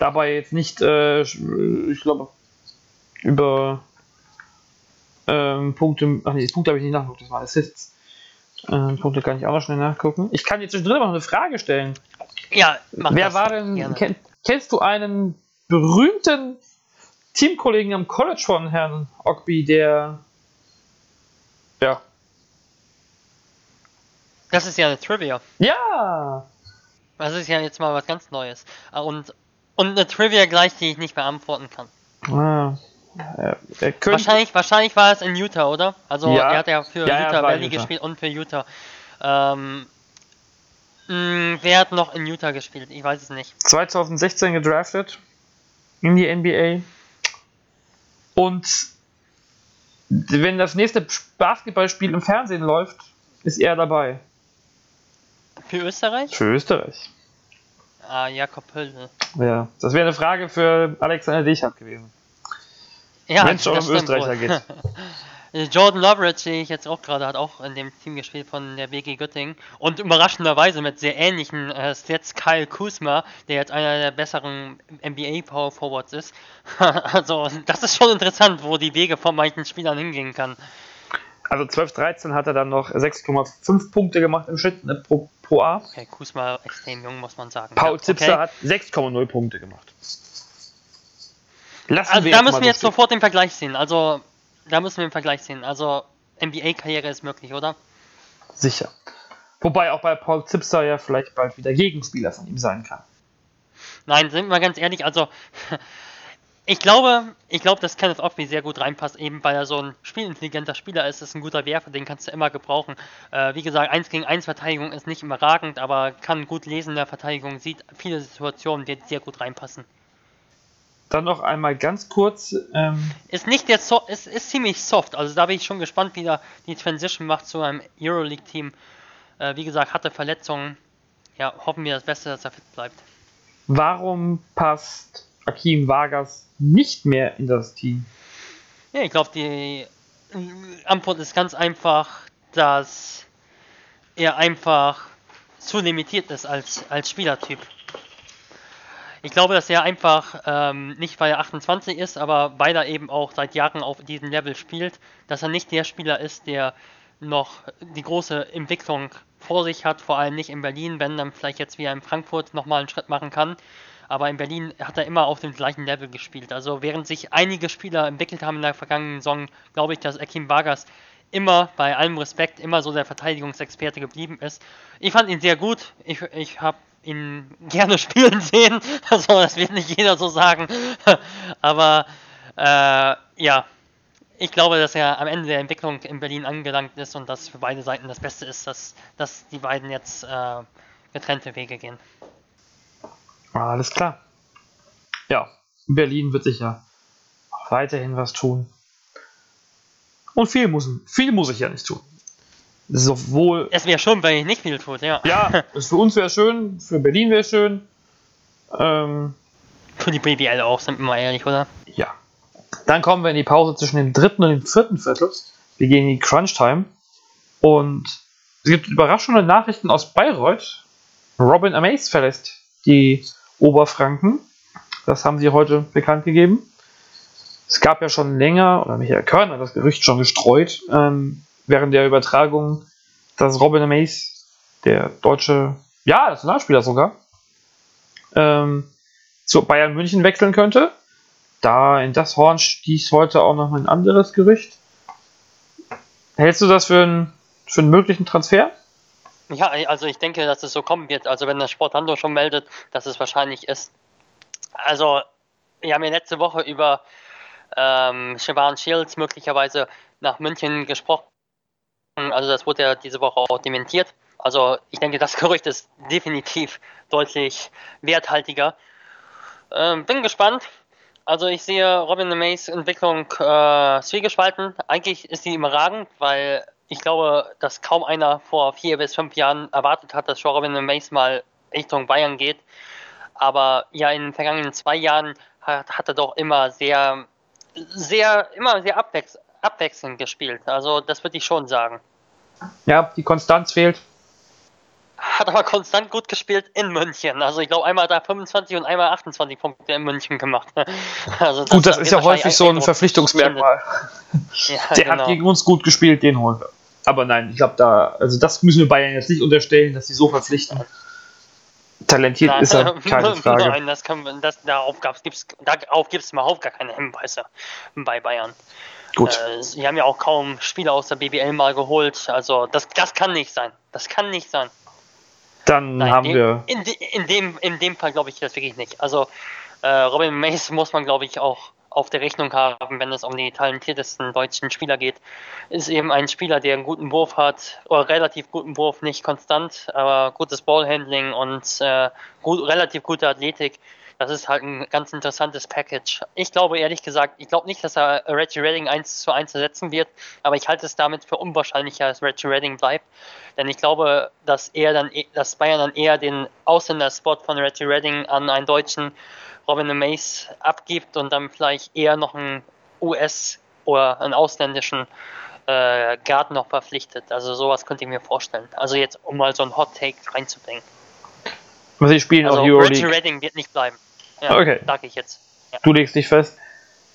Dabei jetzt nicht, äh, ich glaube, über ähm, Punkte, ach nee, Punkte habe ich nicht nachgeguckt, das waren Assists. Äh, Punkte kann ich auch noch schnell nachgucken. Ich kann jetzt drin noch eine Frage stellen. Ja, mach Wer war denn, kenn, kennst du einen berühmten Teamkollegen am College von Herrn Ogby, der ja. Das ist ja eine Trivia. Ja! Das ist ja jetzt mal was ganz Neues. Und, und eine Trivia gleich, die ich nicht beantworten kann. Ah. Äh, wahrscheinlich, wahrscheinlich war es in Utah, oder? Also ja. er hat ja für ja, Utah Valley gespielt und für Utah. Ähm, Mm, wer hat noch in Utah gespielt? Ich weiß es nicht. 2016 gedraftet in die NBA. Und wenn das nächste Basketballspiel im Fernsehen läuft, ist er dabei. Für Österreich? Für Österreich. Ah, Jakob Hülle. Ja, das wäre eine Frage für Alexander Dichert gewesen. Ja, Wenn es schon das um Österreicher wohl. geht. Jordan Loveridge sehe ich jetzt auch gerade, hat auch in dem Team gespielt von der BG Göttingen. Und überraschenderweise mit sehr ähnlichen äh, Stats Kyle Kuzma, der jetzt einer der besseren NBA Power Forwards ist. also, das ist schon interessant, wo die Wege von manchen Spielern hingehen kann. Also 12-13 hat er dann noch 6,5 Punkte gemacht im Schnitt ne, pro, pro A. Okay, Kuzma extrem jung, muss man sagen. Paul Ja, Zipser okay. hat 6,0 Punkte gemacht. Lassen Also, da müssen wir jetzt sofort den Vergleich sehen. Also, da müssen wir den Vergleich sehen. Also, NBA-Karriere ist möglich, oder? Sicher. Wobei auch bei Paul Zipser ja vielleicht bald wieder Gegenspieler von ihm sein kann. Nein, sind wir mal ganz ehrlich, also ich glaube, ich glaube, dass Kenneth Offby sehr gut reinpasst, eben weil er so ein spielintelligenter Spieler ist, ist ein guter Werfer, den kannst du immer gebrauchen. Äh, wie gesagt, 1 gegen 1 Verteidigung ist nicht überragend, aber kann gut lesen in der Verteidigung, sieht viele Situationen, die sehr gut reinpassen. Dann noch einmal ganz kurz, ähm, Ist nicht der so ist, ist ziemlich soft, also da bin ich schon gespannt, wie er die Transition macht zu einem Euroleague-Team. Äh, wie gesagt, hatte Verletzungen. Ja, hoffen wir das Beste, dass er fit bleibt. warum passt Akim Vargas nicht mehr in das Team? Ja, ich glaube, die äh, Antwort ist ganz einfach, dass er einfach zu limitiert ist als, als Spielertyp. Ich glaube, dass er einfach, ähm, nicht weil er 28 ist, aber weil er eben auch seit Jahren auf diesem Level spielt, dass er nicht der Spieler ist, der noch die große Entwicklung vor sich hat, vor allem nicht in Berlin, wenn dann vielleicht jetzt wie er in Frankfurt nochmal einen Schritt machen kann. Aber in Berlin hat er immer auf dem gleichen Level gespielt. Also während sich einige Spieler entwickelt haben in der vergangenen Saison, glaube ich, dass Akim Vargas immer, bei allem Respekt, immer so der Verteidigungsexperte geblieben ist. Ich fand ihn sehr gut. Ich, ich habe ihn gerne spielen sehen. Also das wird nicht jeder so sagen. Aber äh, ja, ich glaube, dass er am Ende der Entwicklung in Berlin angelangt ist und dass für beide Seiten das Beste ist, dass, dass die beiden jetzt äh, getrennte Wege gehen. Alles klar. Ja, Berlin wird sicher weiterhin was tun. Und viel muss, viel muss ich ja nicht tun. Sowohl, Es wäre schon, wenn ich nicht viel tut, ja. ja, für uns wäre schön, für Berlin wäre schön. Ähm, Für die BBL auch, sind wir mal ehrlich, oder? ja. Dann kommen wir in die Pause zwischen dem dritten und dem vierten Viertel. Wir gehen in die Crunch Time. Und es gibt überraschende Nachrichten aus Bayreuth. Robin Amaze verlässt die Oberfranken. Das haben sie heute bekannt gegeben. Es gab ja schon länger, oder Michael Körn hat das Gerücht schon gestreut, ähm, während der Übertragung, dass Robin Amaze, der deutsche, ja, Nationalspieler sogar, ähm, zu Bayern München wechseln könnte. Da in das Horn stieß heute auch noch ein anderes Gerücht. Hältst du das für einen, für einen möglichen Transfer? Ja, also ich denke, dass es so kommen wird. Also wenn das Sporthandel schon meldet, dass es wahrscheinlich ist. Also, wir haben ja letzte Woche über ähm, Siobhan Shields möglicherweise nach München gesprochen. Also das wurde ja diese Woche auch dementiert. Also ich denke, das Gerücht ist definitiv deutlich werthaltiger. Ähm, bin gespannt. Also ich sehe Robin Mays Entwicklung äh, zwiegespalten. Eigentlich ist sie überragend, weil ich glaube, dass kaum einer vor vier bis fünf Jahren erwartet hat, dass schon Robin Mays mal Richtung Bayern geht. Aber ja, in den vergangenen zwei Jahren hat, hat er doch immer sehr, sehr, immer sehr abwechs abwechselnd gespielt. Also das würde ich schon sagen. Ja, die Konstanz fehlt. Hat aber konstant gut gespielt in München. Also ich glaube, einmal er 25 und einmal 28 Punkte in München gemacht. Also Gut, das ist ja häufig so ein Verpflichtungsmerkmal. Ja, Der genau. hat gegen uns gut gespielt, den holen wir. Aber nein, ich glaube, da, also das müssen wir Bayern jetzt nicht unterstellen, dass sie so verpflichten. Talentiert Nein, ist er, keine Frage. Nein, das wir, das, darauf gibt es darauf gibt's überhaupt gar keine Hinweise bei Bayern. Gut. Äh, sie haben ja auch kaum Spieler aus der BBL mal geholt. Also das, das kann nicht sein. Das kann nicht sein. Dann Nein, haben in, wir. in, in, dem, in dem Fall glaube ich das wirklich nicht. Also äh, Robin Mace muss man glaube ich auch auf der Rechnung haben, wenn es um die talentiertesten deutschen Spieler geht, ist eben ein Spieler, der einen guten Wurf hat, oder relativ guten Wurf, nicht konstant, aber gutes Ballhandling und äh, gut, relativ gute Athletik. Das ist halt ein ganz interessantes Package. Ich glaube ehrlich gesagt, ich glaube nicht, dass er Reggie Redding 1 zu 1 ersetzen wird, aber ich halte es damit für unwahrscheinlicher, dass Reggie Redding bleibt. Denn ich glaube, dass er dann, dass Bayern dann eher den Ausländer-Spot von Reggie Redding an einen deutschen Robin Mace abgibt und dann vielleicht eher noch einen US- oder einen ausländischen äh, Guard noch verpflichtet. Also sowas könnte ich mir vorstellen. Also jetzt, um mal so einen Hot Take reinzubringen. Sie spielen also auch Euroleague. Reggie Redding wird nicht bleiben. Ja, Okay. Sag ich jetzt. Ja. Du legst dich fest.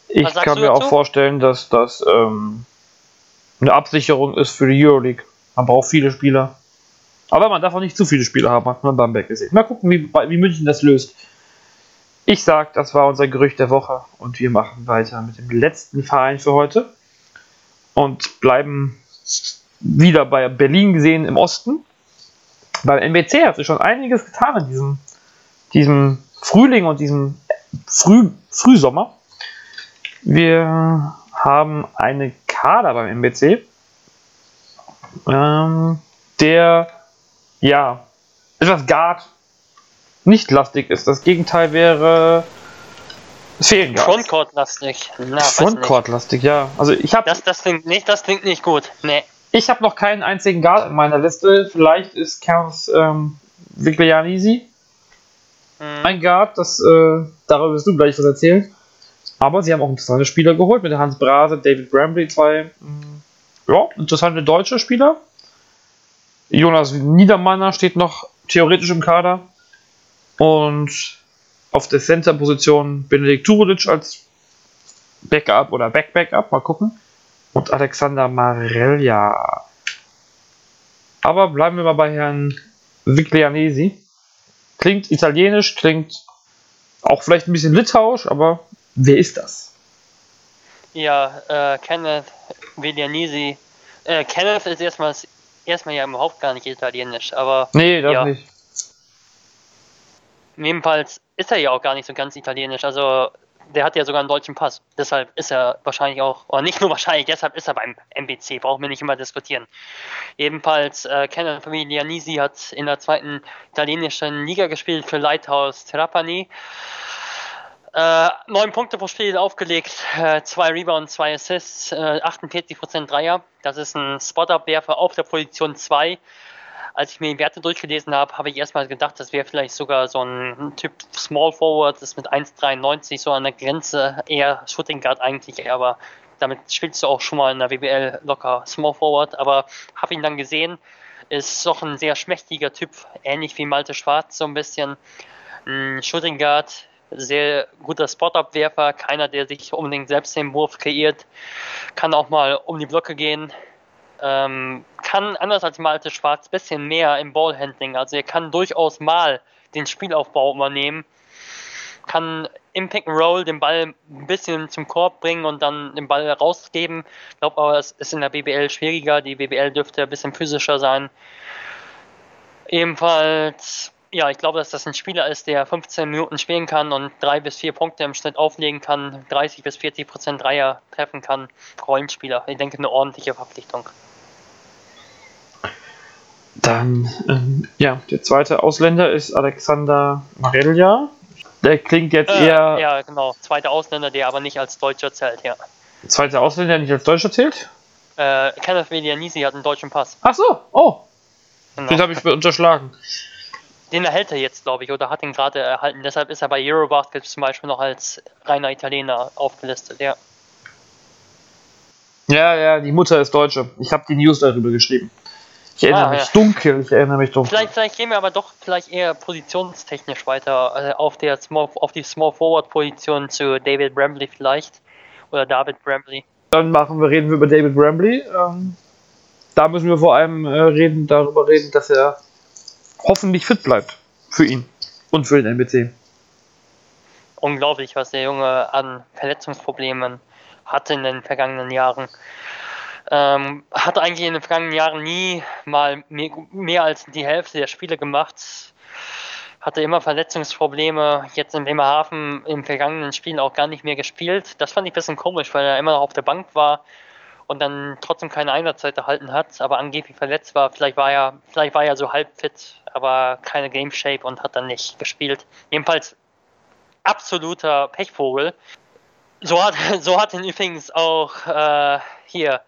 Ich kann mir auch dazu? vorstellen, dass das ähm, eine Absicherung ist für die Euroleague. Man braucht viele Spieler. Aber man darf auch nicht zu viele Spieler haben, hat man beim Beck gesehen. Mal gucken, wie, wie München das löst. Ich sag, das war unser Gerücht der Woche und wir machen weiter mit dem letzten Verein für heute und bleiben wieder bei Berlin gesehen im Osten. Beim NBC hat sich schon einiges getan in diesem, diesem Frühling und diesem Früh, Frühsommer. Wir haben eine Kader beim MBC, ähm, der ja etwas Guard nicht lastig ist. Das Gegenteil wäre es fehlen Guards. Frontcourt-lastig. Na, weiß nicht. Frontcourt lastig, ja. Also ich habe Das, das klingt nicht, das klingt nicht gut. Nee. ich habe noch keinen einzigen Guard in meiner Liste. Vielleicht ist Kerns ähm, Viglianisi Hm. ein Guard. Das äh, darüber wirst du gleich was erzählen. Aber sie haben auch interessante Spieler geholt mit Hans Brase, David Brambley, zwei mh, ja, interessante deutsche Spieler. Jonas Niedermanner steht noch theoretisch im Kader. Und auf der Center-Position Benedikt Turulic als Backup oder Back-Backup, mal gucken. Und Alexander Marella. Aber bleiben wir mal bei Herrn Viglianesi. Klingt italienisch, klingt auch vielleicht ein bisschen litauisch, aber wer ist das? Ja, äh, Kenneth Viglianesi. Äh, Kenneth ist erstmal, erstmal ja überhaupt gar nicht italienisch, aber Nee, das Ja. nicht. Jedenfalls ist er ja auch gar nicht so ganz italienisch. Also, der hat ja sogar einen deutschen Pass. Deshalb ist er wahrscheinlich auch, oder nicht nur wahrscheinlich, deshalb ist er beim MBC. Brauchen wir nicht immer diskutieren. Jedenfalls, äh, Kenneth Viglianesi hat in der zweiten italienischen Liga gespielt für Lighthouse Trapani. Äh, neun Punkte pro Spiel aufgelegt, äh, zwei Rebounds, zwei Assists, äh, 48% Dreier. Das ist ein Spot-Up-Werfer auf der Position 2. Als ich mir die Werte durchgelesen habe, habe ich erstmal gedacht, das wäre vielleicht sogar so ein Typ Small Forward, das mit 1,93 so an der Grenze, eher Shooting Guard eigentlich, aber damit spielst du auch schon mal in der WBL locker Small Forward, aber habe ihn dann gesehen, ist doch ein sehr schmächtiger Typ, ähnlich wie Malte Schwarz so ein bisschen. Ein Shooting Guard, sehr guter Spot-Up-Werfer, keiner, der sich unbedingt selbst den Wurf kreiert, kann auch mal um die Blöcke gehen, ähm, kann anders als Malte Schwarz ein bisschen mehr im Ballhandling, also er kann durchaus mal den Spielaufbau übernehmen, kann im Pick and Roll den Ball ein bisschen zum Korb bringen und dann den Ball rausgeben. Ich glaube aber, es ist in der BBL schwieriger. Die BBL dürfte ein bisschen physischer sein. Ebenfalls, ja, ich glaube, dass das ein Spieler ist, der 15 Minuten spielen kann und drei bis vier Punkte im Schnitt auflegen kann, 30 bis 40 Prozent Dreier treffen kann. Rollenspieler. Ich denke, eine ordentliche Verpflichtung. Dann, ähm, ja, der zweite Ausländer ist Alexander Marella. Der klingt jetzt Äh, eher. ja, genau. Zweiter Ausländer, der aber nicht als Deutscher zählt, ja. Zweiter Ausländer, der nicht als Deutscher zählt? Äh, Kenneth Velianisi hat einen deutschen Pass. Ach so, oh, Genau. den habe ich unterschlagen. Den erhält er jetzt, glaube ich, oder hat ihn gerade erhalten. Deshalb ist er bei Eurobasket zum Beispiel noch als reiner Italiener aufgelistet, ja. Ja, ja, die Mutter ist Deutsche. Ich habe die News darüber geschrieben. Ich erinnere Ah, mich ja. dunkel, ich erinnere mich dunkel. Vielleicht, vielleicht gehen wir aber doch vielleicht eher positionstechnisch weiter äh, auf der Small, auf die Small Forward Position zu David Bramley vielleicht oder David Bramley. Dann machen wir, reden wir über David Brambley. Ähm, da müssen wir vor allem äh, reden, darüber reden, dass er hoffentlich fit bleibt für ihn und für den NBC. Unglaublich, was der Junge an Verletzungsproblemen hatte in den vergangenen Jahren. Ähm, hat eigentlich in den vergangenen Jahren nie mal mehr, mehr als die Hälfte der Spiele gemacht. hatte immer Verletzungsprobleme, jetzt in Bremerhaven im vergangenen Spiel auch gar nicht mehr gespielt. Das fand ich ein bisschen komisch, weil er immer noch auf der Bank war und dann trotzdem keine Einsatzzeit erhalten hat, aber angeblich verletzt war. Vielleicht war er, vielleicht war er so halb fit, aber keine Game Shape und hat dann nicht gespielt. Jedenfalls absoluter Pechvogel. So hat, so hat ihn übrigens auch äh, hier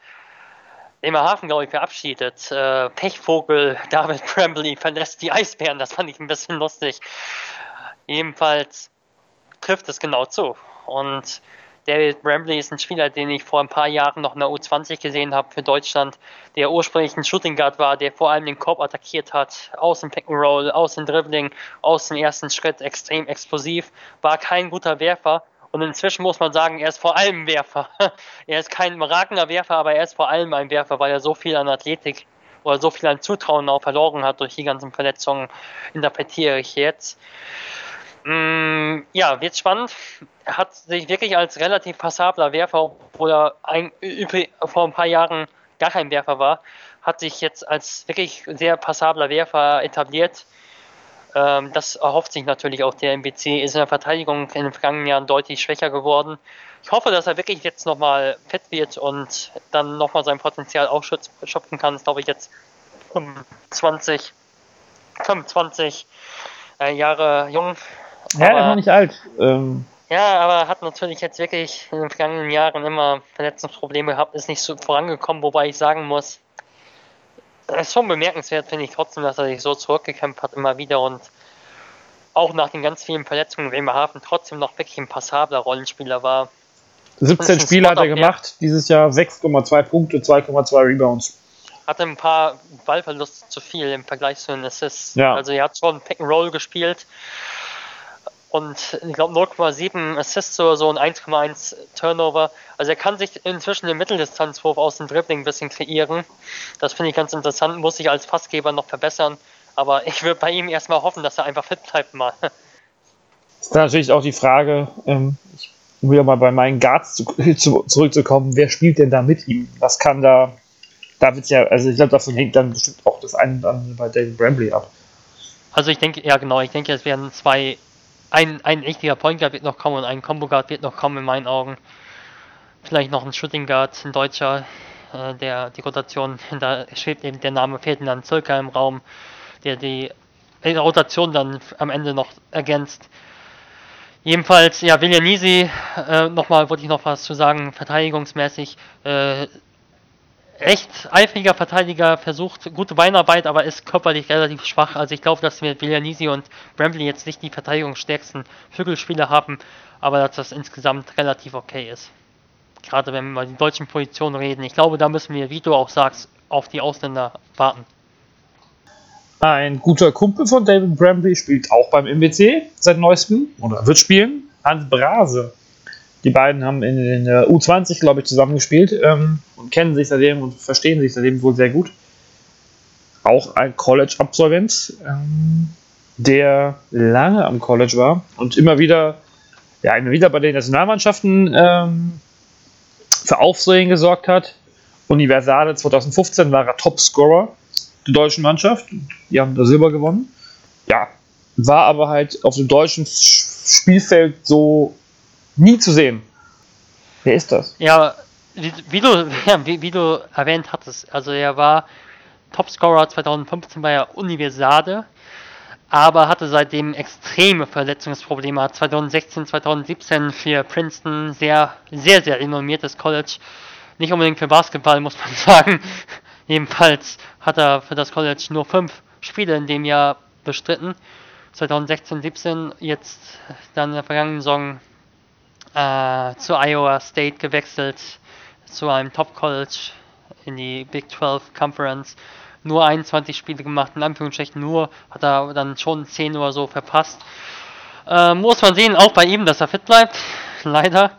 Bremerhaven, glaube ich, verabschiedet. Äh, Pechvogel David Brambley verlässt die Eisbären. Das fand ich ein bisschen lustig. Jedenfalls trifft es genau zu. Und David Brambley ist ein Spieler, den ich vor ein paar Jahren noch in der U20 gesehen habe für Deutschland, der ursprünglich ein Shooting Guard war, der vor allem den Korb attackiert hat, aus dem Pick and Roll, aus dem Dribbling, aus dem ersten Schritt extrem explosiv, war kein guter Werfer, und inzwischen muss man sagen, er ist vor allem Werfer. er ist kein überragender Werfer, aber er ist vor allem ein Werfer, weil er so viel an Athletik oder so viel an Zutrauen auch verloren hat durch die ganzen Verletzungen, interpretiere ich jetzt. Mm, ja, wird spannend. Er hat sich wirklich als relativ passabler Werfer, obwohl er ein, vor ein paar Jahren gar kein Werfer war, hat sich jetzt als wirklich sehr passabler Werfer etabliert. Ähm, das erhofft sich natürlich auch der MBC, ist in der Verteidigung in den vergangenen Jahren deutlich schwächer geworden. Ich hoffe, dass er wirklich jetzt nochmal fit wird und dann nochmal sein Potenzial ausschöpfen kann. Das glaube ich jetzt 25, 25 äh, Jahre jung. Ja, er ist noch nicht alt. Ähm. Ja, aber hat natürlich jetzt wirklich in den vergangenen Jahren immer Verletzungsprobleme gehabt, ist nicht so vorangekommen, wobei ich sagen muss, es ist schon bemerkenswert, finde ich trotzdem, dass er sich so zurückgekämpft hat immer wieder und auch nach den ganz vielen Verletzungen in Bremerhaven trotzdem noch wirklich ein passabler Rollenspieler war. 17 Spiele hat er gemacht, dieses Jahr 6,2 Punkte, 2,2 Rebounds. Hatte ein paar Ballverluste zu viel im Vergleich zu den Assists. Ja. Also er hat schon Pick and Roll gespielt und ich glaube 0,7 Assists oder so und 1,1 Turnover. Also er kann sich inzwischen den Mitteldistanzwurf aus dem Dribbling ein bisschen kreieren. Das finde ich ganz interessant, muss sich als Passgeber noch verbessern. Aber ich würde bei ihm erstmal hoffen, dass er einfach fit bleibt mal. Ist natürlich auch die Frage, ähm, ich will ja mal bei meinen Guards zu, zu, zurückzukommen, wer spielt denn da mit ihm? Was kann da, da wird ja, also ich glaube, davon hängt dann bestimmt auch das eine dann bei David Brambley ab. Also ich denke, ja genau, ich denke, es werden zwei ein, ein richtiger Point Guard wird noch kommen und ein Combo Guard wird noch kommen in meinen Augen. Vielleicht noch ein Shooting Guard, ein Deutscher, äh, der die Rotation, da schwebt eben der Name, fehlt dann circa im Raum, der die Rotation dann am Ende noch ergänzt. Jedenfalls, ja, William Nisi, äh, nochmal wollte ich noch was zu sagen, verteidigungsmäßig, äh, recht eifriger Verteidiger, versucht gute Beinarbeit, aber ist körperlich relativ schwach. Also ich glaube, dass wir Villanisi und Brambley jetzt nicht die verteidigungsstärksten Flügelspieler haben, aber dass das insgesamt relativ okay ist. Gerade wenn wir über die deutschen Positionen reden. Ich glaube, da müssen wir, wie du auch sagst, auf die Ausländer warten. Ein guter Kumpel von David Brambley spielt auch beim MBC seit neuestem oder wird spielen. Hans Brase. Die beiden haben in der U20, glaube ich, zusammengespielt ähm, und kennen sich seitdem und verstehen sich seitdem wohl sehr gut. Auch ein College-Absolvent, ähm, der lange am College war und immer wieder, ja, immer wieder bei den Nationalmannschaften ähm, für Aufsehen gesorgt hat. Universale 2015 war er Topscorer der deutschen Mannschaft. Die haben da Silber gewonnen. Ja, war aber halt auf dem deutschen Spielfeld so nie zu sehen. Wer ist das? Ja, wie, wie du, wie, wie, du erwähnt hattest, also er war Topscorer 2015 bei der Universiade, aber hatte seitdem extreme Verletzungsprobleme. Hat 2016, 2017 für Princeton sehr, sehr, sehr renommiertes College. Nicht unbedingt für Basketball, muss man sagen. Jedenfalls hat er für das College nur fünf Spiele in dem Jahr bestritten. 2016, 17, jetzt dann in der vergangenen Saison äh, zu Iowa State gewechselt, zu einem Top-College in die Big 12 Conference. Nur 21 Spiele gemacht, in Anführungsstrichen nur, hat er dann schon 10 oder so verpasst. Äh, muss man sehen, auch bei ihm, dass er fit bleibt. Leider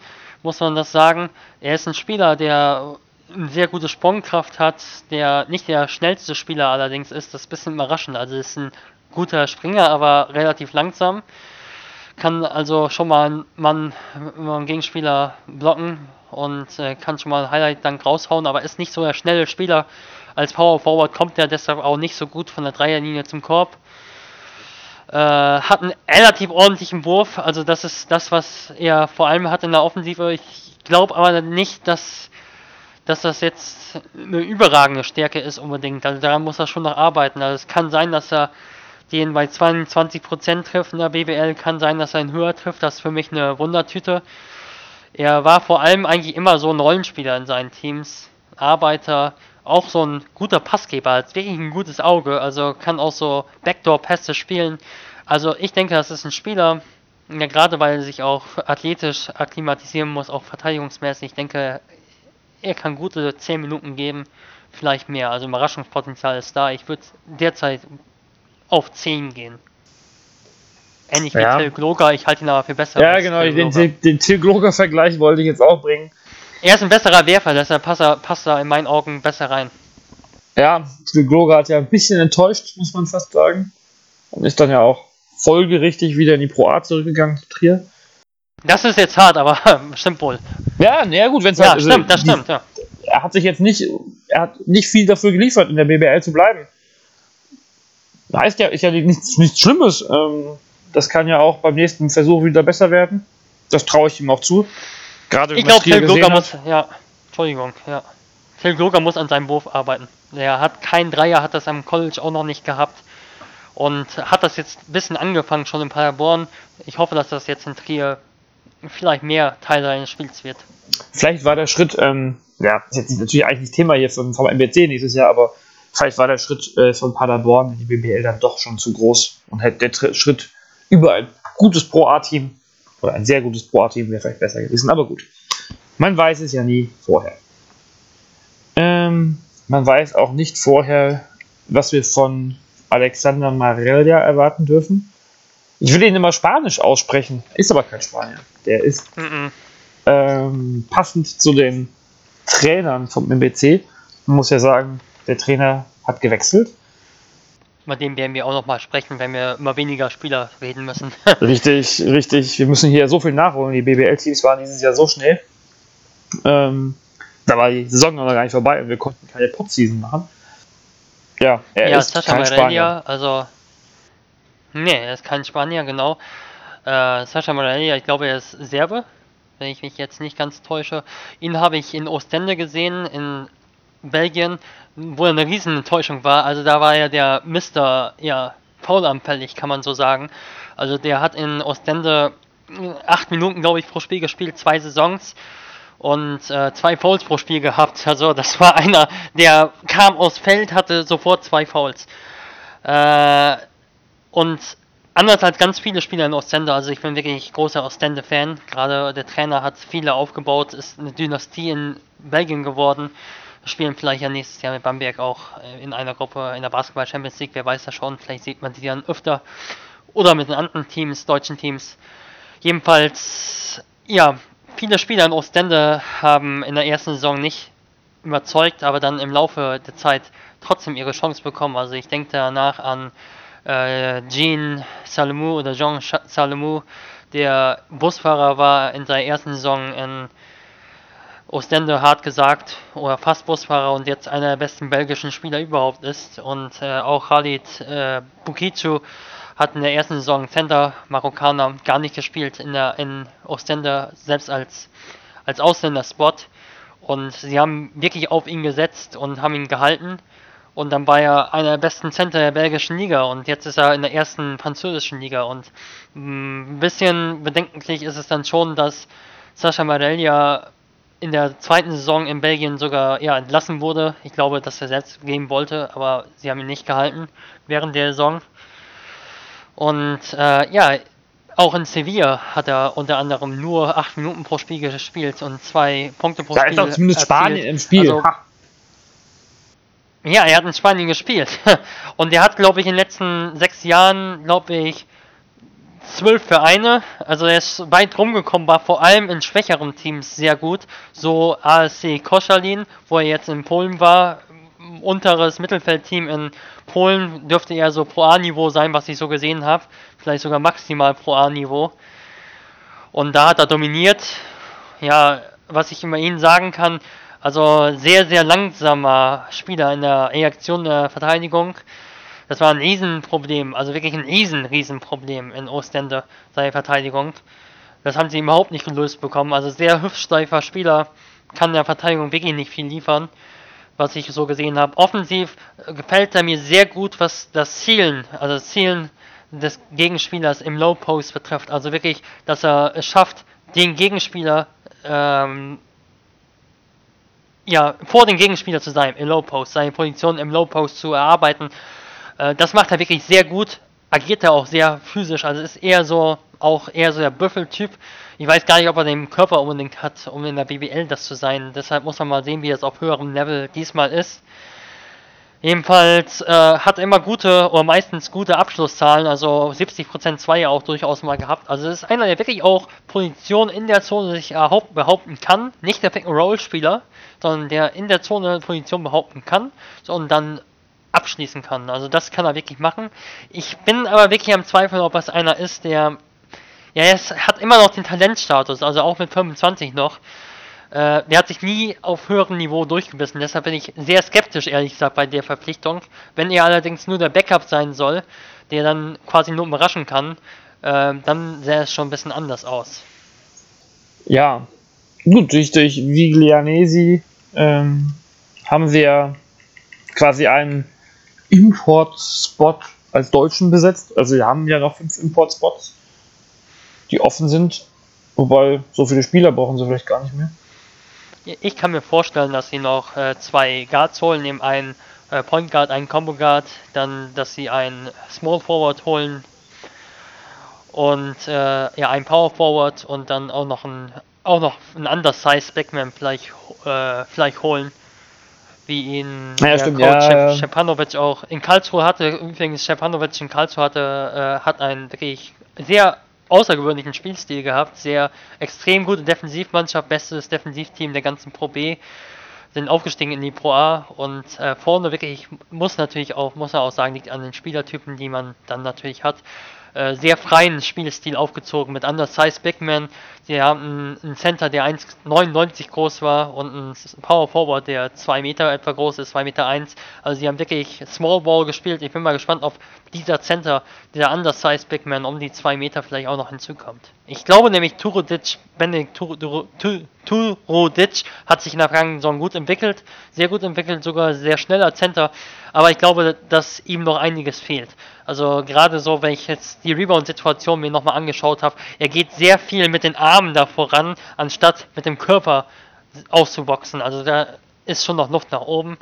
muss man das sagen. Er ist ein Spieler, der eine sehr gute Sprungkraft hat, der nicht der schnellste Spieler allerdings ist. Das ist ein bisschen überraschend. Also ist ein guter Springer, aber relativ langsam kann also schon mal einen Mann, einen Gegenspieler blocken und äh, kann schon mal Highlight dann raushauen, aber ist nicht so der schnelle Spieler. Als Power Forward kommt er deshalb auch nicht so gut von der Dreierlinie zum Korb. Äh, hat einen relativ ordentlichen Wurf, also das ist das, was er vor allem hat in der Offensive. Ich glaube aber nicht, dass, dass das jetzt eine überragende Stärke ist unbedingt. Also daran muss er schon noch arbeiten. Also es kann sein, dass er den bei 22% trifft in der BBL, kann sein, dass er ihn höher trifft. Das ist für mich eine Wundertüte. Er war vor allem eigentlich immer so ein Rollenspieler in seinen Teams. Arbeiter, auch so ein guter Passgeber, hat wirklich ein gutes Auge, also kann auch so Backdoor-Pässe spielen. Also ich denke, das ist ein Spieler, ja, gerade weil er sich auch athletisch akklimatisieren muss, auch verteidigungsmäßig. Ich denke, er kann gute 10 Minuten geben, vielleicht mehr. Also Überraschungspotenzial ist da. Ich würde derzeit auf 10 gehen. Ähnlich wie Ja. Till Gloger, ich halte ihn aber für besser. Ja, als genau, Till den, den, Till Gloger-Vergleich wollte ich jetzt auch bringen. Er ist ein besserer Werfer, deshalb passt er, passt er in meinen Augen besser rein. Ja, Till Gloger hat ja ein bisschen enttäuscht, muss man fast sagen. Und ist dann ja auch folgerichtig wieder in die Pro A zurückgegangen zu Trier. Das ist jetzt hart, aber stimmt wohl. Ja, naja gut, wenn es Ja, halt. also stimmt, das die- stimmt, ja. Er hat sich jetzt nicht, er hat nicht viel dafür geliefert, in der BBL zu bleiben. Heißt ja, ist ja nichts, nichts Schlimmes. Ähm, das kann ja auch beim nächsten Versuch wieder besser werden. Das traue ich ihm auch zu. Gerade wenn Ich glaube, Gloger hat. muss, ja, Entschuldigung, ja. Till Gloger muss an seinem Wurf arbeiten. Er hat keinen Dreier, hat das am College auch noch nicht gehabt. Und hat das jetzt ein bisschen angefangen schon in Paderborn. Ich hoffe, dass das jetzt in Trier vielleicht mehr Teil seines Spiels wird. Vielleicht war der Schritt, ähm, ja, ist jetzt natürlich eigentlich nicht Thema hier vom, vom MBC nächstes Jahr, aber vielleicht war der Schritt äh, von Paderborn in die BBL dann doch schon zu groß und hätte der Schritt über ein gutes Pro-A-Team oder ein sehr gutes Pro-A-Team wäre vielleicht besser gewesen, aber gut. Man weiß es ja nie vorher. Ähm, man weiß auch nicht vorher, was wir von Alexander Marella erwarten dürfen. Ich will ihn immer Spanisch aussprechen, ist aber kein Spanier. Der ist Mhm. ähm, passend zu den Trainern vom MBC. Man muss ja sagen, der Trainer hat gewechselt. Bei dem werden wir auch noch mal sprechen, wenn wir über weniger Spieler reden müssen. Richtig, richtig. Wir müssen hier so viel nachholen. Die BBL-Teams waren dieses Jahr so schnell. Ähm, da war die Saison noch gar nicht vorbei und wir konnten keine Podseason machen. Ja, er ja, ist Sascha kein Marellia, Spanier. also. Nee, er ist kein Spanier, genau. Äh, Sascha Marellia, ich glaube, er ist Serbe, wenn ich mich jetzt nicht ganz täusche. Ihn habe ich in Ostende gesehen, in Belgien, wo er eine riesen Enttäuschung war. Also da war er der Mr. ja, faulanfällig, kann man so sagen. Also der hat in Ostende äh, acht Minuten, glaube ich, pro Spiel gespielt, zwei Saisons und äh, zwei Fouls pro Spiel gehabt. Also das war einer, der kam aus Feld, hatte sofort zwei Fouls. Äh, und anders als ganz viele Spieler in Ostende, also ich bin wirklich großer Ostende-Fan. Gerade der Trainer hat viele aufgebaut, ist eine Dynastie in Belgien geworden. Spielen vielleicht ja nächstes Jahr mit Bamberg auch äh, in einer Gruppe in der Basketball Champions League, wer weiß das schon. Vielleicht sieht man sie dann öfter. Oder mit den anderen Teams, deutschen Teams. Jedenfalls, ja, viele Spieler in Ostende haben in der ersten Saison nicht überzeugt, aber dann im Laufe der Zeit trotzdem ihre Chance bekommen. Also ich denke danach an äh, Jean Salomou oder Jean Salomou, der Busfahrer war in seiner ersten Saison in Ostende hart gesagt, oder fast Busfahrer und jetzt einer der besten belgischen Spieler überhaupt ist. Und äh, auch Khalid äh, Bukicu hat in der ersten Saison Center Marokkaner gar nicht gespielt in der in Ostende, selbst als, als Ausländer-Spot. Und sie haben wirklich auf ihn gesetzt und haben ihn gehalten. Und dann war er einer der besten Center der belgischen Liga und jetzt ist er in der ersten französischen Liga. Und mh, ein bisschen bedenklich ist es dann schon, dass Sascha Marellia in der zweiten Saison in Belgien sogar ja, entlassen wurde. Ich glaube, dass er selbst gehen wollte, aber sie haben ihn nicht gehalten während der Saison. Und äh, ja, auch in Sevilla hat er unter anderem nur 8 Minuten pro Spiel gespielt und zwei Punkte pro Da Spiel. ist auch zumindest erzielt. Spanien im Spiel. Also, ja, er hat in Spanien gespielt. Und er hat, glaube ich, in den letzten sechs Jahren, glaube ich, zwölf Vereine. Also er ist weit rumgekommen, war vor allem in schwächeren Teams sehr gut. So ASC Koszalin, wo er jetzt in Polen war. Unteres Mittelfeldteam in Polen dürfte er so Pro A-Niveau sein, was ich so gesehen habe. Vielleicht sogar maximal Pro A-Niveau. Und da hat er dominiert. Ja, was ich über ihn sagen kann, also sehr, sehr langsamer Spieler in der Reaktion der Verteidigung. Das war ein Riesenproblem, also wirklich ein riesen, Riesenproblem in Ostende, seine Verteidigung. Das haben sie überhaupt nicht gelöst bekommen. Also sehr hüftsteifer Spieler kann der Verteidigung wirklich nicht viel liefern, was ich so gesehen habe. Offensiv gefällt er mir sehr gut, was das Zielen, also das Zielen des Gegenspielers im Low Post betrifft. Also wirklich, dass er es schafft, den Gegenspieler ähm, ja, vor dem Gegenspieler zu sein, im Low Post, seine Position im Low Post zu erarbeiten. Äh, das macht er wirklich sehr gut, agiert er auch sehr physisch, also ist eher so, auch eher so der Büffeltyp. Ich weiß gar nicht, ob er den Körper unbedingt hat, um in der BBL das zu sein. Deshalb muss man mal sehen, wie es auf höherem Level diesmal ist. Jedenfalls äh, hat immer gute oder meistens gute Abschlusszahlen, also 70% Zweier auch durchaus mal gehabt. Also ist einer, der wirklich auch Position in der Zone sich behaupten kann. Nicht der Pick-and-Roll-Spieler, sondern der in der Zone Position behaupten kann so, und dann abschließen kann. Also das kann er wirklich machen. Ich bin aber wirklich am Zweifeln, ob es einer ist, der ja, er hat immer noch den Talentstatus, also auch mit 25 noch. Äh, der hat sich nie auf höherem Niveau durchgebissen. Deshalb bin ich sehr skeptisch, ehrlich gesagt, bei der Verpflichtung. Wenn er allerdings nur der Backup sein soll, der dann quasi nur überraschen kann, äh, dann sähe es schon ein bisschen anders aus. Ja, gut, durch, durch Viglianesi ähm, haben ja quasi einen Import-Spot als Deutschen besetzt. Also wir haben ja noch fünf Import-Spots, die offen sind. Wobei, so viele Spieler brauchen sie vielleicht gar nicht mehr. Ich kann mir vorstellen, dass sie noch äh, zwei Guards holen, eben einen äh, Point Guard, einen Combo Guard, dann, dass sie einen Small Forward holen und äh, ja, einen Power Forward und dann auch noch ein auch noch ein Undersize Backman vielleicht, äh, vielleicht holen, wie ihn ja, der Coach ja, Schepanovic auch in Karlsruhe hatte. Übrigens, Schepanovic in Karlsruhe hatte, äh, hat einen wirklich sehr außergewöhnlichen Spielstil gehabt. Sehr extrem gute Defensivmannschaft, bestes Defensivteam der ganzen Pro B. Sind aufgestiegen in die Pro A und äh, vorne wirklich muss natürlich auch, muss er auch sagen, liegt an den Spielertypen, die man dann natürlich hat. Äh, sehr freien Spielstil aufgezogen mit Undersize Bigman. Sie haben einen Center, der 1,99 groß war und einen Power Forward, der 2 Meter etwa groß ist, 2 Meter 1. Also sie haben wirklich Small Ball gespielt. Ich bin mal gespannt, ob dieser Center, dieser Undersize Bigman um die 2 Meter vielleicht auch noch hinzukommt. Ich glaube nämlich, Turodic, Benedikt Turodic hat sich in der vergangenen Saison gut entwickelt, sehr gut entwickelt, sogar sehr schneller Center. Aber ich glaube, dass ihm noch einiges fehlt. Also gerade so, wenn ich jetzt die Rebound-Situation mir nochmal angeschaut habe, er geht sehr viel mit den Armen da voran, anstatt mit dem Körper auszuboxen. Also da ist schon noch Luft nach oben.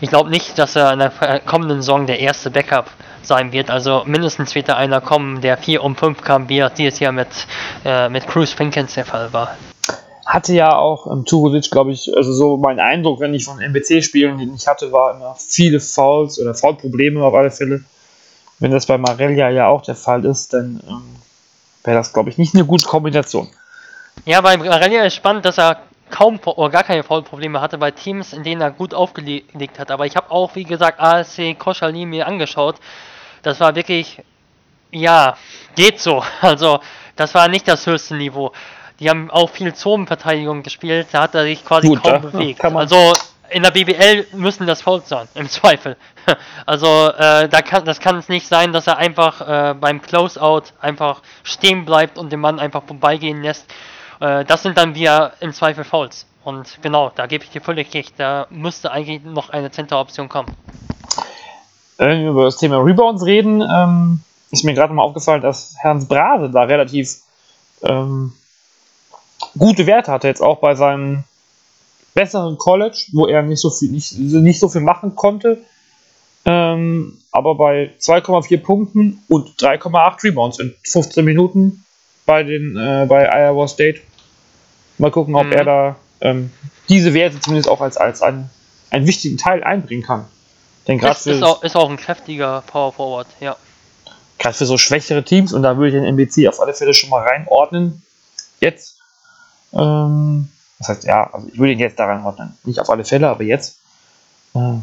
Ich glaube nicht, dass er in der kommenden Saison der erste Backup sein wird. Also mindestens wird da einer kommen, der 4 um 5 kam, wie er dieses Jahr mit, äh, mit Cruz Pinkins der Fall war. Hatte ja auch im ähm, Tugodic, glaube ich, also so mein Eindruck, wenn ich von MBC-Spielen, den ich hatte, war immer viele Fouls oder Foul-Probleme auf alle Fälle. Wenn das bei Marelia ja auch der Fall ist, dann ähm, wäre das, glaube ich, nicht eine gute Kombination. Ja, bei Marelia ist spannend, dass er kaum oder gar keine Foul-Probleme hatte bei Teams, in denen er gut aufgelegt hat. Aber ich habe auch, wie gesagt, ASC Koschali mir angeschaut. Das war wirklich, ja, geht so. Also, das war nicht das höchste Niveau. Die haben auch viel Zonenverteidigung gespielt, da hat er sich quasi Gut, kaum bewegt. Also, in der BBL müssen das Fouls sein, im Zweifel. Also äh, da kann, das kann es nicht sein, dass er einfach äh, beim Closeout einfach stehen bleibt und den Mann einfach vorbeigehen lässt. Äh, das sind dann wieder im Zweifel Fouls. Und genau, da gebe ich dir völlig recht. Da müsste eigentlich noch eine Center-Option kommen. Wenn wir über das Thema Rebounds reden, ähm, ist mir gerade mal aufgefallen, dass Hans Brase da relativ ähm, gute Werte hatte, jetzt auch bei seinem besseren College, wo er nicht so viel, nicht, nicht so viel machen konnte. Ähm, aber bei 2,4 Punkten und 3,8 Rebounds in 15 Minuten bei, den, äh, bei Iowa State. Mal gucken, ob mhm. er da ähm, diese Werte zumindest auch als, als einen, einen wichtigen Teil einbringen kann. Denn ist, ist, auch, ist auch ein kräftiger Power Forward, ja. Gerade für so schwächere Teams, und da würde ich den MBC auf alle Fälle schon mal reinordnen. Jetzt. Ähm, das heißt, ja, also ich würde ihn jetzt da reinordnen. Nicht auf alle Fälle, aber jetzt. Äh,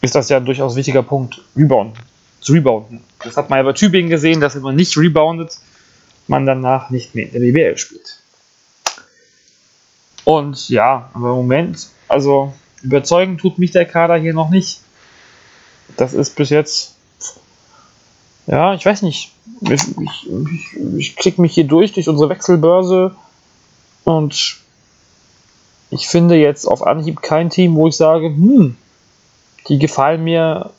ist das ja ein durchaus wichtiger Punkt, Rebound, zu rebounden. Das hat man ja bei Tübingen gesehen, dass wenn man nicht reboundet, man danach nicht mehr in der BBL spielt. Und ja, aber im Moment, also überzeugen tut mich der Kader hier noch nicht. Das ist bis jetzt ja, ich weiß nicht. Ich, ich, ich, ich klicke mich hier durch, durch unsere Wechselbörse und ich finde jetzt auf Anhieb kein Team, wo ich sage, hm, die gefallen mir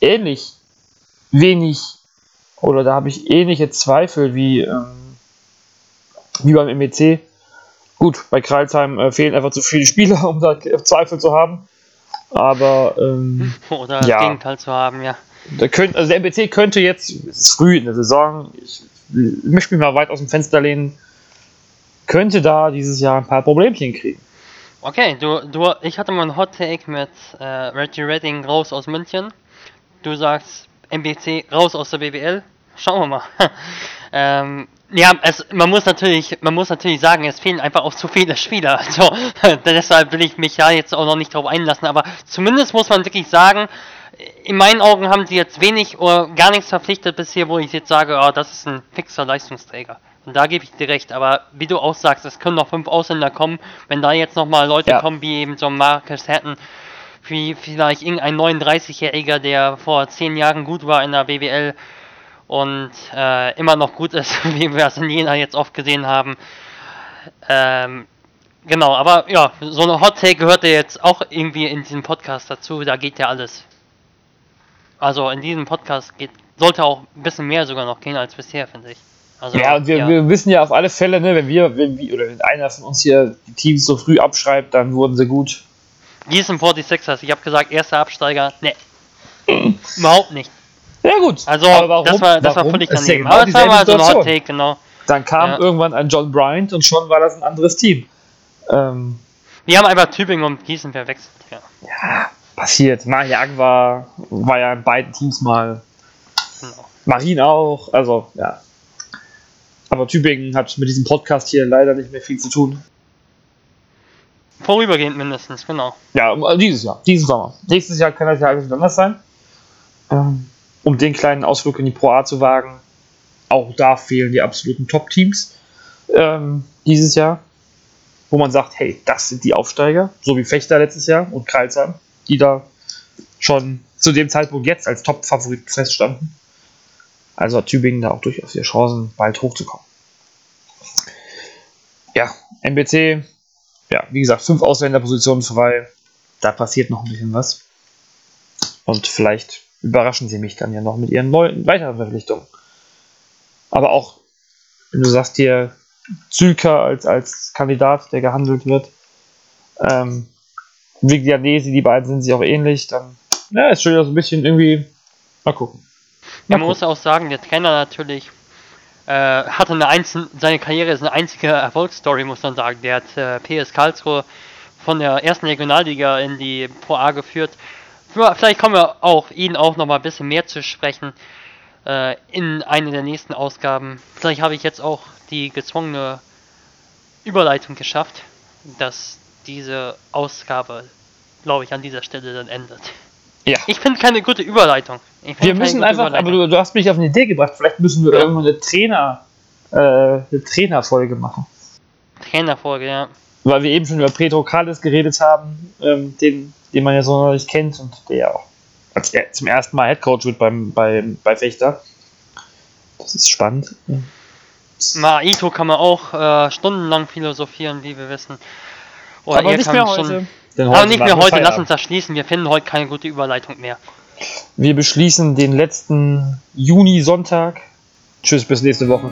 ähnlich wenig oder da habe ich ähnliche Zweifel wie, ähm, wie beim MEC. Gut, bei Kreilsheim äh, fehlen einfach zu viele Spieler, um da Zweifel zu haben. Aber ähm, oder das ja, Gegenteil zu haben, ja. Da könnt, also der MBC könnte jetzt, es ist früh in der Saison, ich möchte mich mal weit aus dem Fenster lehnen, könnte da dieses Jahr ein paar Problemchen kriegen. Okay, du, du, ich hatte mal einen Hot Take mit äh, Reggie Redding raus aus München. Du sagst MBC raus aus der BWL. Schauen wir mal. ähm, ja, es, man muss natürlich, man muss natürlich sagen, es fehlen einfach auch zu viele Spieler. Also, deshalb will ich mich ja jetzt auch noch nicht darauf einlassen. Aber zumindest muss man wirklich sagen, in meinen Augen haben sie jetzt wenig oder gar nichts verpflichtet bisher, wo ich jetzt sage, oh, das ist ein fixer Leistungsträger. Und da gebe ich dir recht, aber wie du auch sagst, es können noch fünf Ausländer kommen, wenn da jetzt nochmal Leute ja. kommen, wie eben so Marcus Hatton, wie vielleicht irgendein 39-Jähriger, der vor zehn Jahren gut war in der BWL und äh, immer noch gut ist, wie wir es in Jena jetzt oft gesehen haben. Ähm, genau, aber ja, so eine Hot Take gehört ja jetzt auch irgendwie in diesem Podcast dazu, da geht ja alles. Also in diesem Podcast geht, sollte auch ein bisschen mehr sogar noch gehen als bisher, finde ich. Also, ja, und wir, ja. wir, wissen ja auf alle Fälle, ne, wenn wir, wenn wir, oder wenn einer von uns hier die Teams so früh abschreibt, dann wurden sie gut. Gießen 46ers, ich habe gesagt, erster Absteiger, ne. Überhaupt nicht. Ja, gut. Also, warum, das war, das warum? war völlig daneben. Genau Aber das war mal so ein Hot Take, genau. Dann kam ja. irgendwann ein John Bryant und schon war das ein anderes Team. Ähm, wir haben einfach Tübingen und Gießen verwechselt, ja. Ja, passiert. Mahiag war, war ja in beiden Teams mal. Genau. Marin auch, also, ja. Aber Tübingen hat mit diesem Podcast hier leider nicht mehr viel zu tun. Vorübergehend mindestens, genau. Ja, dieses Jahr, diesen Sommer. Nächstes Jahr kann das ja alles anders sein. Ähm, um den kleinen Ausflug in die Pro A zu wagen, auch da fehlen die absoluten Top-Teams ähm, dieses Jahr. Wo man sagt, hey, das sind die Aufsteiger, so wie Fechter letztes Jahr und Kreilsheim, die da schon zu dem Zeitpunkt jetzt als Top-Favorit feststanden. Also hat Tübingen da auch durchaus die Chancen, bald hochzukommen. Ja, MBC, ja, wie gesagt, fünf Ausländerpositionen frei. Da passiert noch ein bisschen was. Und vielleicht überraschen sie mich dann ja noch mit ihren neuen, weiteren Verpflichtungen. Aber auch, wenn du sagst hier, Zülker als, als Kandidat, der gehandelt wird, ähm, Viglianesi, die beiden sind sich auch ähnlich, dann ja, ist schon so ein bisschen irgendwie. Mal gucken. Man muss auch sagen, der Trainer natürlich äh, hatte eine einzelne, seine Karriere ist eine einzige Erfolgsstory, muss man sagen. Der hat äh, PS Karlsruhe von der ersten Regionalliga in die Pro A geführt. Vielleicht kommen wir auch ihn auch noch mal ein bisschen mehr zu sprechen äh, in einer der nächsten Ausgaben. Vielleicht habe ich jetzt auch die gezwungene Überleitung geschafft, dass diese Ausgabe, glaube ich, an dieser Stelle dann endet. Ja. Ich finde keine gute Überleitung. Wir müssen einfach, aber du, du, hast mich auf eine Idee gebracht, vielleicht müssen wir ja. irgendwann eine Trainer, äh, eine Trainerfolge machen. Trainerfolge, ja. Weil wir eben schon über Pedro Calles geredet haben, ähm, den, den man ja so noch nicht kennt und der ja auch als er zum ersten Mal Headcoach wird beim, bei, bei Fechter. Das ist spannend. Na, Ito kann man auch äh, stundenlang philosophieren, wie wir wissen. Oder aber nicht mehr heute. Denn heute Aber nicht mehr heute, lass uns das schließen. Wir finden heute keine gute Überleitung mehr. Wir beschließen den letzten Juni-Sonntag. Tschüss, bis nächste Woche.